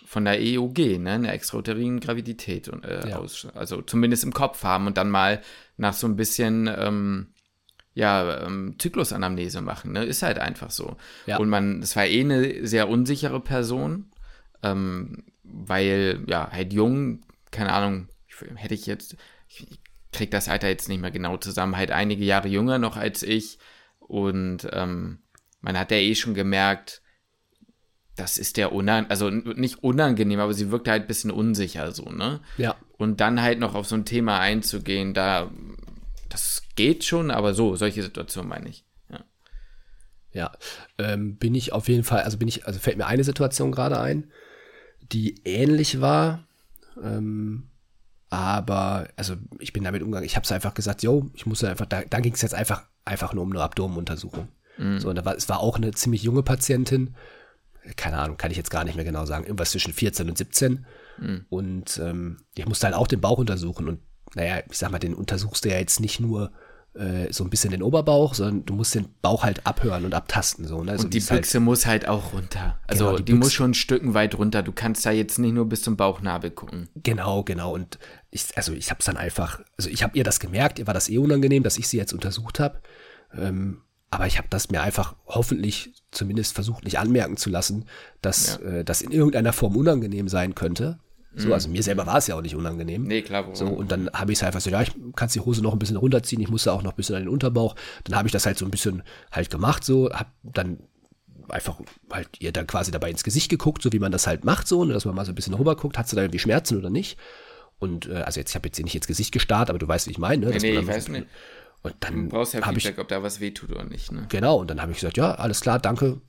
von der EOG, ne, eine extrauterinen Gravidität und, äh,
Ja.
aus, also zumindest im Kopf haben und dann mal nach so ein bisschen ähm, ja, ähm, Zyklusanamnese machen, ne? Ist halt einfach so.
Ja.
Und man, das war eh eine sehr unsichere Person, ähm, weil, ja, halt jung, keine Ahnung, hätte ich jetzt, ich, ich krieg das Alter jetzt nicht mehr genau zusammen, halt einige Jahre jünger noch als ich und ähm, man hat ja eh schon gemerkt, das ist der unangenehm, also nicht unangenehm, aber sie wirkte halt ein bisschen unsicher so, ne?
Ja.
Und dann halt noch auf so ein Thema einzugehen, da, das geht schon, aber so, solche Situationen meine ich. Ja.
Ja, ähm, bin ich auf jeden Fall, also bin ich, also fällt mir eine Situation gerade ein, die ähnlich war, ähm, aber, also ich bin damit umgegangen, ich habe es einfach gesagt, yo, ich muss einfach, da, da ging es jetzt einfach, einfach nur um eine Abdomenuntersuchung. So, und da war, es war auch eine ziemlich junge Patientin, keine Ahnung, kann ich jetzt gar nicht mehr genau sagen, irgendwas zwischen 14 und 17. Und ähm, ich musste halt auch den Bauch untersuchen. Und naja, ich sag mal, den untersuchst du ja jetzt nicht nur äh, so ein bisschen den Oberbauch, sondern du musst den Bauch halt abhören und abtasten. So, ne?
Und die
halt,
Büchse muss halt auch runter. Also
Genau,
die,
die
muss schon ein Stücken weit runter. Du kannst da jetzt nicht nur bis zum Bauchnabel gucken.
Genau, genau. Und ich, also ich habe es dann einfach, also ich habe ihr das gemerkt, ihr war das eh unangenehm, dass ich sie jetzt untersucht habe. Ähm, aber ich habe das mir einfach hoffentlich zumindest versucht, nicht anmerken zu lassen, dass äh, das in irgendeiner Form unangenehm sein könnte. So, also mir selber war es ja auch nicht unangenehm.
Nee, klar, warum?
So, und dann habe ich es einfach so, ja, ich kann die Hose noch ein bisschen runterziehen, ich musste auch noch ein bisschen an den Unterbauch. Dann habe ich das halt so ein bisschen halt gemacht, so, hab dann einfach halt ihr dann quasi dabei ins Gesicht geguckt, so wie man das halt macht, so, ne, dass man mal so ein bisschen rüber guckt, hat sie da irgendwie Schmerzen oder nicht. Und äh, also jetzt, ich habe jetzt hier nicht ins Gesicht gestarrt, aber du weißt, wie ich meine. Ne?
nee,
man
ich weiß
so-
nicht.
Und
Du
dann
brauchst ja
habe ich,
Feedback, ob da was wehtut oder nicht. Ne?
genau, und dann habe ich gesagt, ja, alles klar, danke,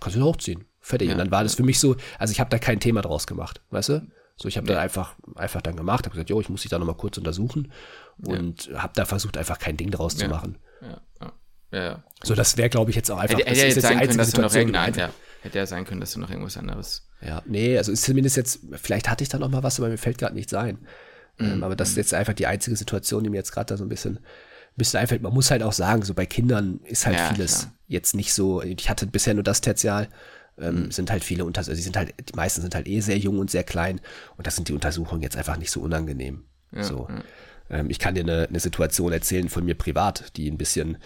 kannst du hochziehen. Fertig. und dann war das für mich so, also ich habe da kein Thema draus gemacht, weißt du? So, ich habe da einfach, einfach dann gemacht, habe gesagt, jo, ich muss dich da nochmal kurz untersuchen und habe da versucht, einfach kein Ding draus zu
Ja.
machen.
Ja, ja. ja, ja.
So, das wäre, glaube ich, jetzt auch einfach,
Hätte, hätte ja
ist
jetzt sein
die
können, dass du noch
Situation, die
irgendein,
einfach-
ja, hätte ja sein können, dass du noch irgendwas anderes.
Ja, nee, also ist zumindest jetzt, vielleicht hatte ich da noch mal was, aber mir fällt gerade nichts ein.
Mhm.
Ähm, aber das ist jetzt einfach die einzige Situation, die mir jetzt gerade da so ein bisschen, bisschen einfällt. Man muss halt auch sagen, so bei Kindern ist halt
Ja,
vieles
klar.
jetzt nicht so, ich hatte bisher nur das Tertial, ähm,
Mhm.
sind halt viele unter, also die sind halt, die meisten sind halt eh sehr jung und sehr klein und das sind die Untersuchungen jetzt einfach nicht so unangenehm. so. Ähm, ich kann dir eine, eine Situation erzählen von mir privat, die ein bisschen,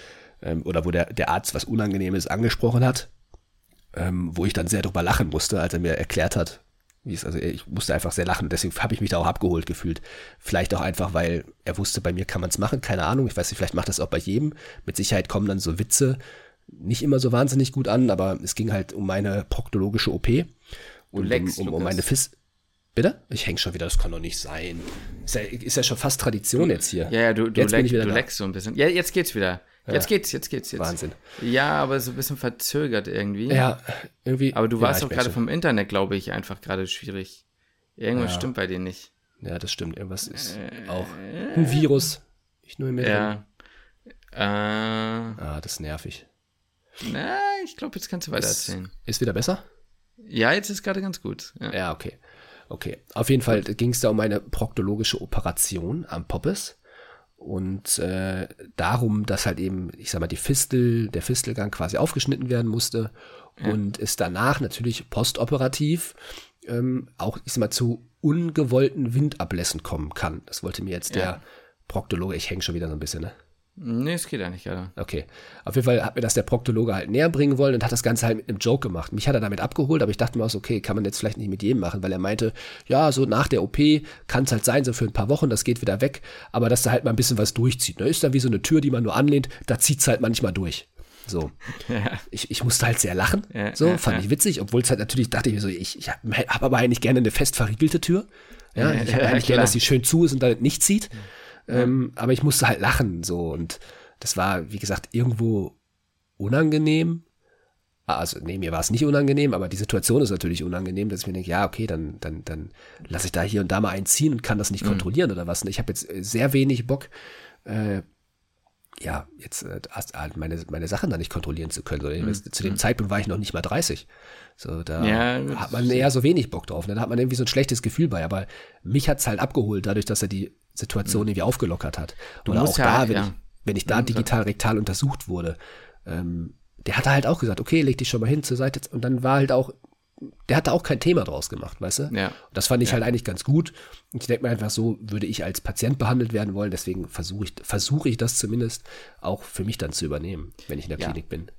ähm, oder wo der, der Arzt was Unangenehmes angesprochen hat ähm, wo ich dann sehr drüber lachen musste, als er mir erklärt hat, wie es, also ich musste einfach sehr lachen, deswegen habe ich mich da auch abgeholt gefühlt. Vielleicht auch einfach, weil er wusste, bei mir kann man es machen, keine Ahnung, ich weiß nicht, vielleicht macht das auch bei jedem. Mit Sicherheit kommen dann so Witze nicht immer so wahnsinnig gut an, aber es ging halt um meine proktologische OP und
leckst,
um, um, um meine Fis. Bitte? Ich häng schon wieder, das kann doch nicht sein. Ist ja, ist ja schon fast Tradition jetzt hier.
Ja, ja, du, du,
jetzt
leck, du leckst so ein bisschen. Ja, jetzt geht's wieder. Jetzt geht's, jetzt geht's, jetzt.
Wahnsinn.
Ja, aber so ein bisschen verzögert irgendwie.
Ja, irgendwie.
Aber du warst doch gerade vom Internet, glaube ich, einfach gerade schwierig. Irgendwas stimmt bei dir nicht.
Ja, das stimmt. Irgendwas ist
Äh.
auch ein Virus. Ich nur im
Ja. Äh, ah,
das ist nervig.
Na, ich glaube, jetzt kannst du weiter erzählen.
Ist, ist wieder besser?
Ja, jetzt ist gerade ganz gut.
Ja, ja okay. Okay. Auf jeden Fall ging es da um eine proktologische Operation am Poppes und äh, darum, dass halt eben, ich sag mal, die Fistel, der Fistelgang quasi aufgeschnitten werden musste ja. und es danach natürlich postoperativ ähm, auch, ich sag mal, zu ungewollten Windablässen kommen kann. Das wollte mir jetzt ja. der Proktologe, ich hänge schon wieder so ein bisschen, ne?
Nee, es geht eigentlich gerade.
Okay. Auf jeden Fall hat mir das der Proktologe halt näher bringen wollen und hat das Ganze halt mit einem Joke gemacht. Mich hat er damit abgeholt, aber ich dachte mir auch so, okay, kann man jetzt vielleicht nicht mit jedem machen, weil er meinte, ja, so nach der OP kann es halt sein, so für ein paar Wochen, das geht wieder weg, aber dass da halt mal ein bisschen was durchzieht. Ne? Ist dann wie so eine Tür, die man nur anlehnt, da zieht es halt manchmal durch. So. Ja. Ich, ich musste halt sehr lachen. Ja, so, fand ja, ich witzig, obwohl es halt natürlich, dachte ich mir so, ich, ich habe hab aber eigentlich gerne eine fest verriegelte Tür. Ja, ich habe eigentlich gerne, dass sie schön zu ist und dann nicht zieht. Ähm, aber ich musste halt lachen, so. Und das war, wie gesagt, irgendwo unangenehm. Also, nee, mir war es nicht unangenehm, aber die Situation ist natürlich unangenehm, dass ich mir denke, ja, okay, dann, dann, dann lasse ich da hier und da mal einziehen und kann das nicht mhm. kontrollieren oder was. Und ich habe jetzt sehr wenig Bock, äh, ja, jetzt äh, halt meine, meine Sachen da nicht kontrollieren zu können. Mhm. Zu dem mhm. Zeitpunkt war ich noch nicht mal 30. So, da ja, hat man eher so wenig Bock drauf. Ne? Da hat man irgendwie so ein schlechtes Gefühl bei. Aber mich hat's halt abgeholt, dadurch, dass er die Situation mhm. irgendwie aufgelockert hat. Du Oder auch ja, da, wenn, ja. ich, wenn ich da digital rektal untersucht wurde, ähm, der hatte halt auch gesagt, okay, leg dich schon mal hin zur Seite. Und dann war halt auch, der hatte auch kein Thema draus gemacht, weißt du? Ja. Und das fand ich ja. halt eigentlich ganz gut. Und ich denke mir einfach so, würde ich als Patient behandelt werden wollen, deswegen versuche ich, versuche ich das zumindest auch für mich dann zu übernehmen, wenn ich in der ja. Klinik bin.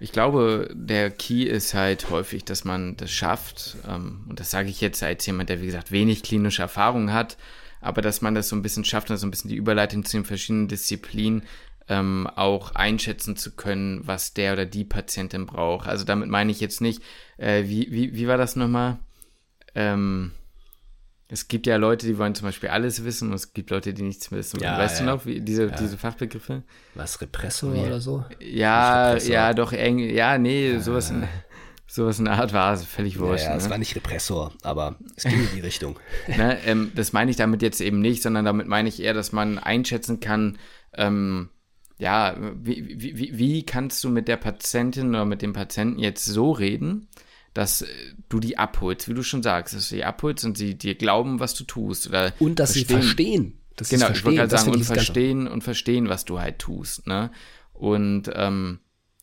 Ich glaube, der Key ist halt häufig, dass man das schafft, ähm, und das sage ich jetzt als jemand, der wie gesagt wenig klinische Erfahrung hat, aber dass man das so ein bisschen schafft, so ein bisschen die Überleitung zu den verschiedenen Disziplinen ähm, auch einschätzen zu können, was der oder die Patientin braucht. Also damit meine ich jetzt nicht, äh, wie, wie, wie war das nochmal? Ähm, es gibt ja Leute, die wollen zum Beispiel alles wissen und es gibt Leute, die nichts wissen. Ja, weißt ja. du noch, wie, diese, ja. diese Fachbegriffe?
Was, Repressor oder so?
Ja, ja, doch, eng, ja, nee, sowas. In, Sowas in der Art war es völlig wurscht. Ja,
ja, es ne? war nicht Repressor, aber es ging in die Richtung.
ne, ähm, das meine ich damit jetzt eben nicht, sondern damit meine ich eher, dass man einschätzen kann, ähm, ja, wie, wie, wie kannst du mit der Patientin oder mit dem Patienten jetzt so reden, dass äh, du die abholst, wie du schon sagst, dass du die abholst und sie dir glauben, was du tust. Oder
und dass verstehen. sie verstehen.
Dass genau, verstehen, ich wollte gerade sagen, und verstehen und verstehen, was du halt tust. Ne? Und ähm,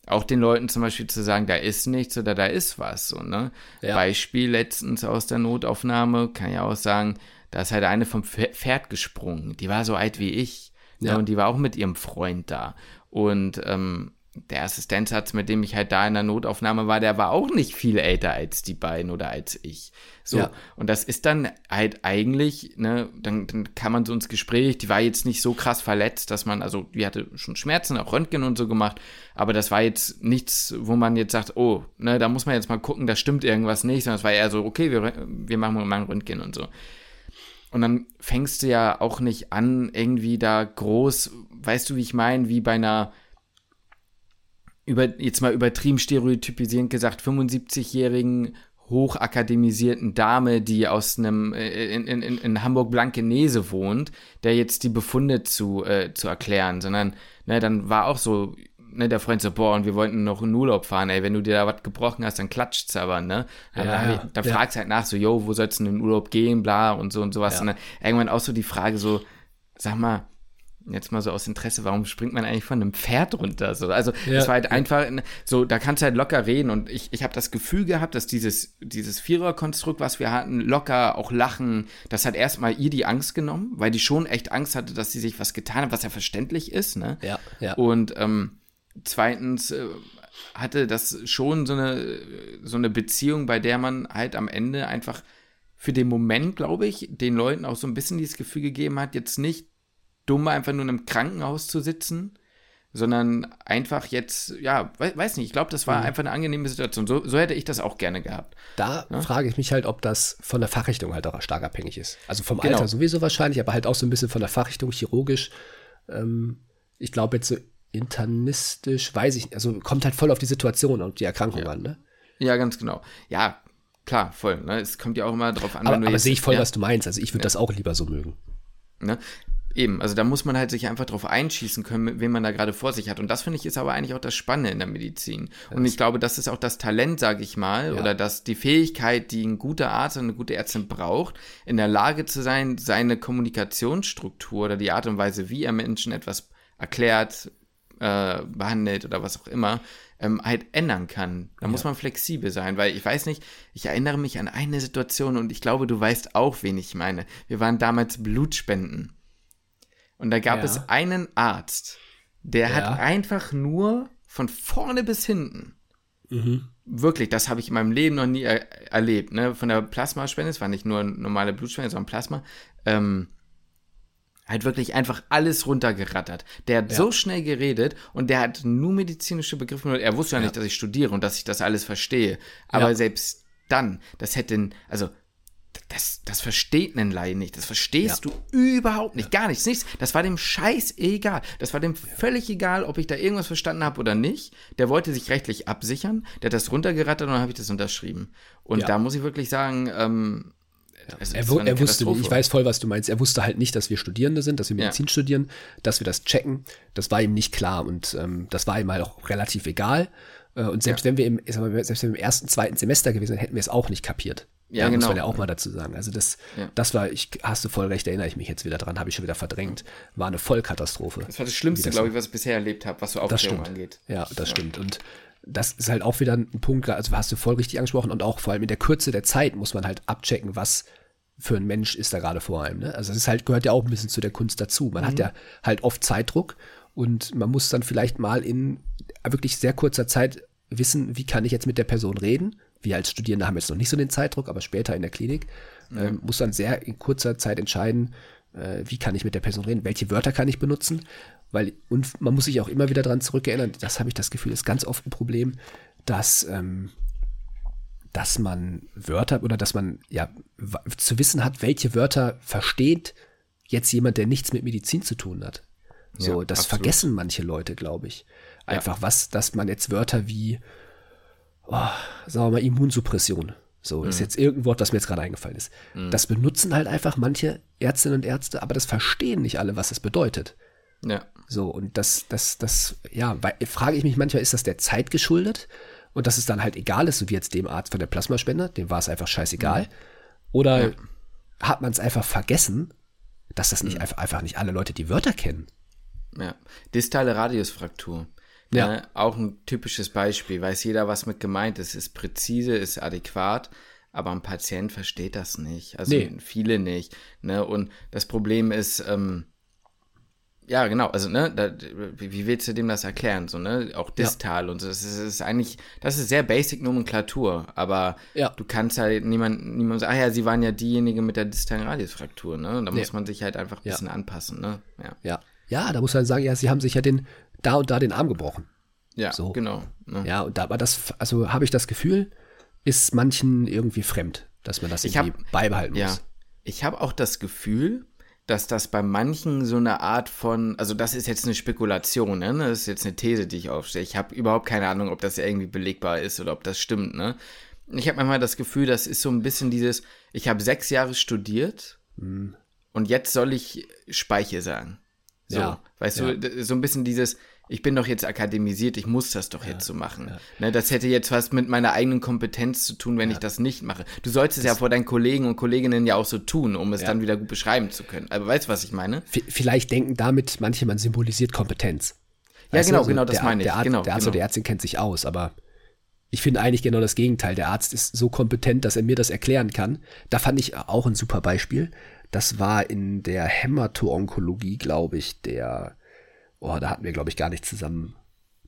auch den Leuten zum Beispiel zu sagen, da ist nichts oder da ist was. So, ne? Ja. Beispiel letztens aus der Notaufnahme, kann ja auch sagen, da ist halt eine vom Pferd gesprungen. Die war so alt wie ich. Ne? Ja. Ne? Und die war auch mit ihrem Freund da. Und ähm, der Assistenzarzt, mit dem ich halt da in der Notaufnahme war, der war auch nicht viel älter als die beiden oder als ich. So. Ja. Und das ist dann halt eigentlich, ne, dann, dann kann man so ins Gespräch, die war jetzt nicht so krass verletzt, dass man, also die hatte schon Schmerzen, auch Röntgen und so gemacht, aber das war jetzt nichts, wo man jetzt sagt, oh, ne, da muss man jetzt mal gucken, da stimmt irgendwas nicht, sondern es war eher so, okay, wir, wir machen mal ein Röntgen und so. Und dann fängst du ja auch nicht an, irgendwie da groß, weißt du, wie ich meine, wie bei einer über, jetzt mal übertrieben stereotypisierend gesagt, 75-jährigen hochakademisierten Dame, die aus einem äh, in, in, in Hamburg Blankenese wohnt, der jetzt die Befunde zu, äh, zu erklären, sondern ne, dann war auch so, ne, der Freund so, boah, und wir wollten noch in Urlaub fahren, ey, wenn du dir da was gebrochen hast, dann klatscht's aber, ne? Ja, dann, ja, dann ja. fragst halt nach, so, yo, wo sollst du denn in Urlaub gehen, bla, und so und sowas. Ja. Und dann irgendwann auch so die Frage so, sag mal, jetzt mal so aus Interesse, warum springt man eigentlich von einem Pferd runter? So, also ja, das war halt ja. einfach so, da kannst du halt locker reden und ich, ich habe das Gefühl gehabt, dass dieses, dieses Viererkonstrukt, was wir hatten, locker auch lachen, das hat erstmal ihr die Angst genommen, weil die schon echt Angst hatte, dass sie sich was getan hat, was ja verständlich ist, ne?
Ja, ja.
Und ähm, zweitens äh, hatte das schon so eine, so eine Beziehung, bei der man halt am Ende einfach für den Moment, glaube ich, den Leuten auch so ein bisschen dieses Gefühl gegeben hat, jetzt nicht dumm, einfach nur in einem Krankenhaus zu sitzen, sondern einfach jetzt, ja, weiß nicht, ich glaube, das war mhm. einfach eine angenehme Situation. So, so, hätte ich das auch gerne gehabt.
Da ja? frage ich mich halt, ob das von der Fachrichtung halt auch stark abhängig ist. Also vom genau. Alter sowieso wahrscheinlich, aber halt auch so ein bisschen von der Fachrichtung chirurgisch. Ähm, ich glaube jetzt so internistisch, weiß ich, also kommt halt voll auf die Situation und die Erkrankung
ja.
an, ne?
Ja, ganz genau. Ja, klar, voll. Ne? Es kommt ja auch immer drauf an.
Aber, aber sehe ich voll, ja. was du meinst. Also ich würde das auch lieber so mögen.
Ne? Eben, also da muss man halt sich einfach drauf einschießen können, wen man da gerade vor sich hat. Und das finde ich ist aber eigentlich auch das Spannende in der Medizin. Und ich glaube, das ist auch das Talent, sage ich mal, ja. oder das, die Fähigkeit, die ein guter Arzt und eine gute Ärztin braucht, in der Lage zu sein, seine Kommunikationsstruktur oder die Art und Weise, wie er Menschen etwas erklärt, äh, behandelt oder was auch immer, ähm, halt ändern kann. Da ja. muss man flexibel sein, weil ich weiß nicht, ich erinnere mich an eine Situation und ich glaube, du weißt auch, wen ich meine. Wir waren damals Blutspenden. Und da gab ja. es einen Arzt, der ja. hat einfach nur von vorne bis hinten, mhm. wirklich, das habe ich in meinem Leben noch nie er erlebt, ne? von der Plasmaspende, es war nicht nur normale Blutspende, sondern Plasma, ähm, halt wirklich einfach alles runtergerattert. Der hat ja. so schnell geredet und der hat nur medizinische Begriffe. Er wusste ja nicht, dass ich studiere und dass ich das alles verstehe. Aber ja. selbst dann, das hätte, also das, das versteht ein Laie nicht. Das verstehst ja. du überhaupt nicht. Gar nichts. Nichts. Das war dem Scheiß egal. Das war dem völlig egal, ob ich da irgendwas verstanden habe oder nicht. Der wollte sich rechtlich absichern. Der hat das runtergerattert und dann habe ich das unterschrieben. Und ja. da muss ich wirklich sagen, ähm,
also er, er wusste, ich weiß voll, was du meinst. Er wusste halt nicht, dass wir Studierende sind, dass wir Medizin ja. studieren, dass wir das checken. Das war ihm nicht klar und ähm, das war ihm halt auch relativ egal. Äh, und selbst ja. wenn wir im, selbst wenn wir im ersten, zweiten Semester gewesen wären, hätten wir es auch nicht kapiert. Ja, ja genau. muss man ja auch mal dazu sagen. Also das, ja. das war, ich hast du voll recht, erinnere ich mich jetzt wieder dran, habe ich schon wieder verdrängt. War eine Vollkatastrophe.
Das war das Schlimmste, glaube ich, was ich bisher erlebt habe, was so Aufklärung angeht.
Ja, das ja. stimmt. Und das ist halt auch wieder ein Punkt, also hast du voll richtig angesprochen und auch vor allem in der Kürze der Zeit muss man halt abchecken, was für ein Mensch ist da gerade vor einem. Ne? Also das ist halt, gehört ja auch ein bisschen zu der Kunst dazu. Man mhm. hat ja halt oft Zeitdruck und man muss dann vielleicht mal in wirklich sehr kurzer Zeit wissen, wie kann ich jetzt mit der Person reden wir als Studierende haben jetzt noch nicht so den Zeitdruck, aber später in der Klinik ja. ähm, muss dann sehr in kurzer Zeit entscheiden, äh, wie kann ich mit der Person reden, welche Wörter kann ich benutzen, weil und man muss sich auch immer wieder daran zurückerinnern, das habe ich das Gefühl, ist ganz oft ein Problem, dass ähm, dass man Wörter oder dass man ja zu wissen hat, welche Wörter versteht jetzt jemand, der nichts mit Medizin zu tun hat. So, ja, das absolut. vergessen manche Leute, glaube ich. Einfach ja. was, dass man jetzt Wörter wie oh, sagen wir mal, Immunsuppression. So, mhm. ist jetzt irgendein Wort, das mir jetzt gerade eingefallen ist. Mhm. Das benutzen halt einfach manche Ärztinnen und Ärzte, aber das verstehen nicht alle, was das bedeutet. Ja. So, und das, das, das, ja, weil, frage ich mich manchmal, ist das der Zeit geschuldet? Und dass es dann halt egal ist, so wie jetzt dem Arzt von der Plasmaspende, dem war es einfach scheißegal. Mhm. Oder ja. hat man es einfach vergessen, dass das nicht mhm. einfach, einfach nicht alle Leute die Wörter kennen?
Ja. Distale Radiusfraktur. Ja. Ne? Auch ein typisches Beispiel. Weiß jeder, was mit gemeint ist. Ist präzise, ist adäquat. Aber ein Patient versteht das nicht. Also nee. viele nicht. Ne? Und das Problem ist, ähm, ja, genau, also, ne, da, wie willst du dem das erklären? So, ne? Auch distal ja. und so. Das ist, ist, eigentlich, das ist sehr basic Nomenklatur, aber ja. du kannst halt niemand, niemand sagen, ah ja, sie waren ja diejenige mit der distalen Radiusfraktur, ne? Und da nee. muss man sich halt einfach ein bisschen anpassen, ne?
Ja. ja. Ja, da muss man sagen, ja, sie haben sich ja den, da und da den Arm gebrochen.
Ja, so. genau.
Ne? Ja, und da war das, also habe ich das Gefühl, ist manchen irgendwie fremd, dass man das ich irgendwie hab, beibehalten ja, muss.
Ich habe auch das Gefühl, dass das bei manchen so eine Art von, also das ist jetzt eine Spekulation, ne? Das ist jetzt eine These, die ich aufstelle. Ich habe überhaupt keine Ahnung, ob das irgendwie belegbar ist oder ob das stimmt, ne? Ich habe manchmal das Gefühl, das ist so ein bisschen dieses, ich habe sechs Jahre studiert hm. und jetzt soll ich Speiche sagen. So, ja, weißt ja. du, so ein bisschen dieses, ich bin doch jetzt akademisiert, ich muss das doch ja, jetzt so machen. Ja. Ne, das hätte jetzt was mit meiner eigenen Kompetenz zu tun, wenn ja. ich das nicht mache. Du sollst es ja vor deinen Kollegen und Kolleginnen ja auch so tun, um es dann wieder gut beschreiben zu können. Aber weißt du, was ich meine?
V vielleicht denken damit manche, man symbolisiert Kompetenz.
Ja, weißt genau, also genau, das der, meine ich.
Der Arzt,
genau,
der Arzt genau. oder die Ärztin kennt sich aus, aber ich finde eigentlich genau das Gegenteil. Der Arzt ist so kompetent, dass er mir das erklären kann. Da fand ich auch ein super Beispiel. Das war in der Hämato-Onkologie, glaube ich, der oh, da hatten wir, glaube ich, gar nicht zusammen,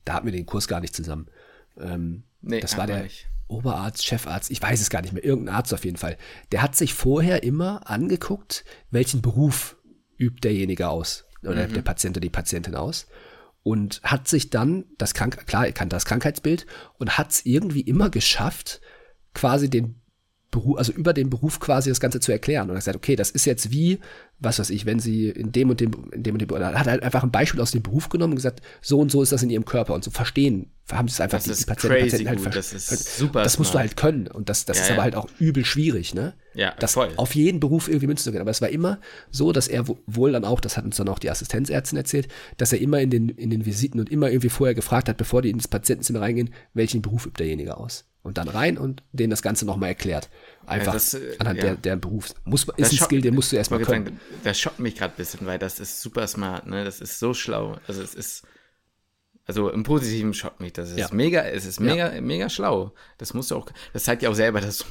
da hatten wir den Kurs gar nicht zusammen. Ähm, nee, das war der nicht. Oberarzt, Chefarzt, ich weiß es gar nicht mehr, irgendein Arzt auf jeden Fall. Der hat sich vorher immer angeguckt, welchen Beruf übt derjenige aus oder mhm. der Patient oder die Patientin aus und hat sich dann das Krank klar, er kannte das Krankheitsbild und hat es irgendwie immer geschafft, quasi den Beruf, also über den Beruf quasi das Ganze zu erklären. Und er hat gesagt, okay, das ist jetzt wie, was weiß ich, wenn sie in dem und dem, in dem und dem, oder hat halt einfach ein Beispiel aus dem Beruf genommen und gesagt, so und so ist das in ihrem Körper und so verstehen haben sie es einfach
das die, ist die Patienten, crazy Patienten halt Das ist super.
Das musst smart. du halt können. Und das, das ja, ist ja. aber halt auch übel schwierig, ne?
Ja,
das voll. auf jeden Beruf irgendwie münzen zu können. Aber es war immer so, dass er wohl dann auch, das hat uns dann auch die Assistenzärztin erzählt, dass er immer in den, in den Visiten und immer irgendwie vorher gefragt hat, bevor die ins Patientenzimmer reingehen, welchen Beruf übt derjenige aus. Und dann rein und denen das Ganze nochmal erklärt. Einfach ja, das, äh, anhand ja. der, der Berufs. Muss, ist das ein Skill, den musst du erstmal können. Sagen,
das schockt mich gerade ein bisschen, weil das ist super smart, ne? Das ist so schlau. Also es ist also im Positiven schockt mich das. Es ja. ist mega, es ist mega, mega schlau. Das musst du auch, das zeigt ja auch selber, dass du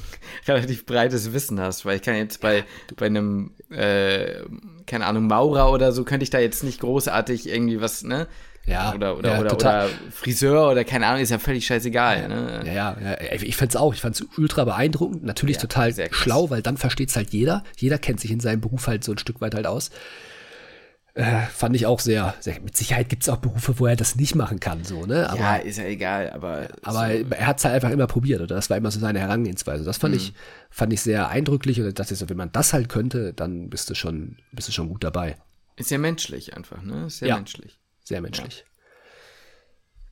relativ breites Wissen hast, weil ich kann jetzt bei, bei einem, äh, keine Ahnung, Maurer oder so, könnte ich da jetzt nicht großartig irgendwie was, ne?
Ja.
Oder, oder, ja, oder, oder, Friseur oder keine Ahnung, ist ja völlig scheißegal.
Ja,
ne?
ja, ja, ja. Ich fand's auch, ich fand's ultra beeindruckend, natürlich total schlau, weil dann versteht's halt jeder. Jeder kennt sich in seinem Beruf halt so ein Stück weit halt aus. Äh, fand ich auch sehr, sehr mit Sicherheit gibt es auch Berufe, wo er das nicht machen kann, so, ne?
Aber, ja, ist ja egal, aber.
Aber so. er hat es halt einfach immer probiert, oder? Das war immer so seine Herangehensweise. Das fand mhm. ich, fand ich sehr eindrücklich und das ist so, wenn man das halt könnte, dann bist du schon, bist du schon gut dabei.
Ist ja menschlich einfach, ne? Ist sehr
ja,
menschlich.
Sehr menschlich. Ja.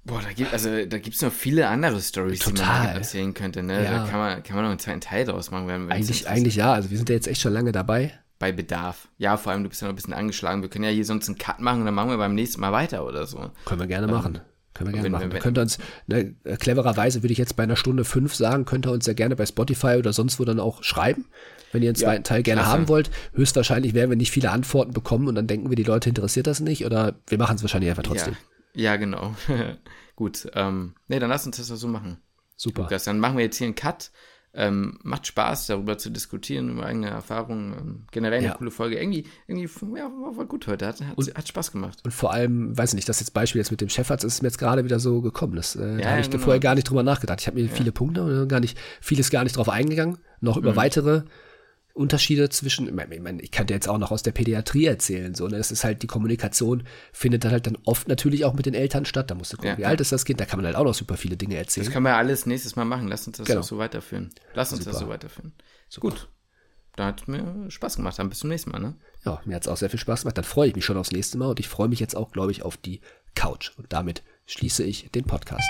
Boah, da gibt also da gibt's noch viele andere Stories, die man erzählen könnte, ne? Ja. Da kann man, kann man noch einen zweiten Teil draus machen, wenn
Eigentlich, eigentlich ja, also wir sind ja jetzt echt schon lange dabei
bei Bedarf. Ja, vor allem, du bist ja noch ein bisschen angeschlagen. Wir können ja hier sonst einen Cut machen und dann machen wir beim nächsten Mal weiter oder so.
Können wir gerne ähm, machen. Können wir gerne wenn, machen. Wenn, könnt uns, ne, clevererweise würde ich jetzt bei einer Stunde fünf sagen, könnt ihr uns ja gerne bei Spotify oder sonst wo dann auch schreiben, wenn ihr einen zweiten ja, Teil gerne klasse. haben wollt. Höchstwahrscheinlich werden wir nicht viele Antworten bekommen und dann denken wir, die Leute interessiert das nicht oder wir machen es wahrscheinlich einfach trotzdem.
Ja, ja genau. Gut. Ähm, nee, dann lass uns das so machen.
Super.
Lukas, dann machen wir jetzt hier einen Cut. Ähm, macht Spaß, darüber zu diskutieren, über eigene Erfahrungen. Ähm, generell eine ja. coole Folge. Irgendwie, irgendwie ja, war, gut heute. Hat, hat, und, hat, Spaß gemacht.
Und vor allem, weiß ich nicht, das jetzt Beispiel jetzt mit dem Chefarzt ist mir jetzt gerade wieder so gekommen. Das, äh, ja, da habe ich genau. vorher gar nicht drüber nachgedacht. Ich habe mir viele Punkte und gar nicht, vieles gar nicht drauf eingegangen. Noch über mhm. weitere Unterschiede zwischen, ich meine, ich kann dir jetzt auch noch aus der Pädiatrie erzählen, so, ne? Es ist halt, die Kommunikation findet dann halt dann oft natürlich auch mit den Eltern statt. Da musst du gucken, ja, wie alt ist das Kind, da kann man halt auch noch super viele Dinge erzählen.
Das können wir alles nächstes Mal machen. Lass uns das genau. so weiterführen. Lass uns super. das so weiterführen. Super. Gut. Da hat mir Spaß gemacht. Dann bis zum nächsten Mal, ne?
Ja, mir hat es auch sehr viel Spaß gemacht. Dann freue ich mich schon aufs nächste Mal und ich freue mich jetzt auch, glaube ich, auf die Couch. Und damit schließe ich den Podcast.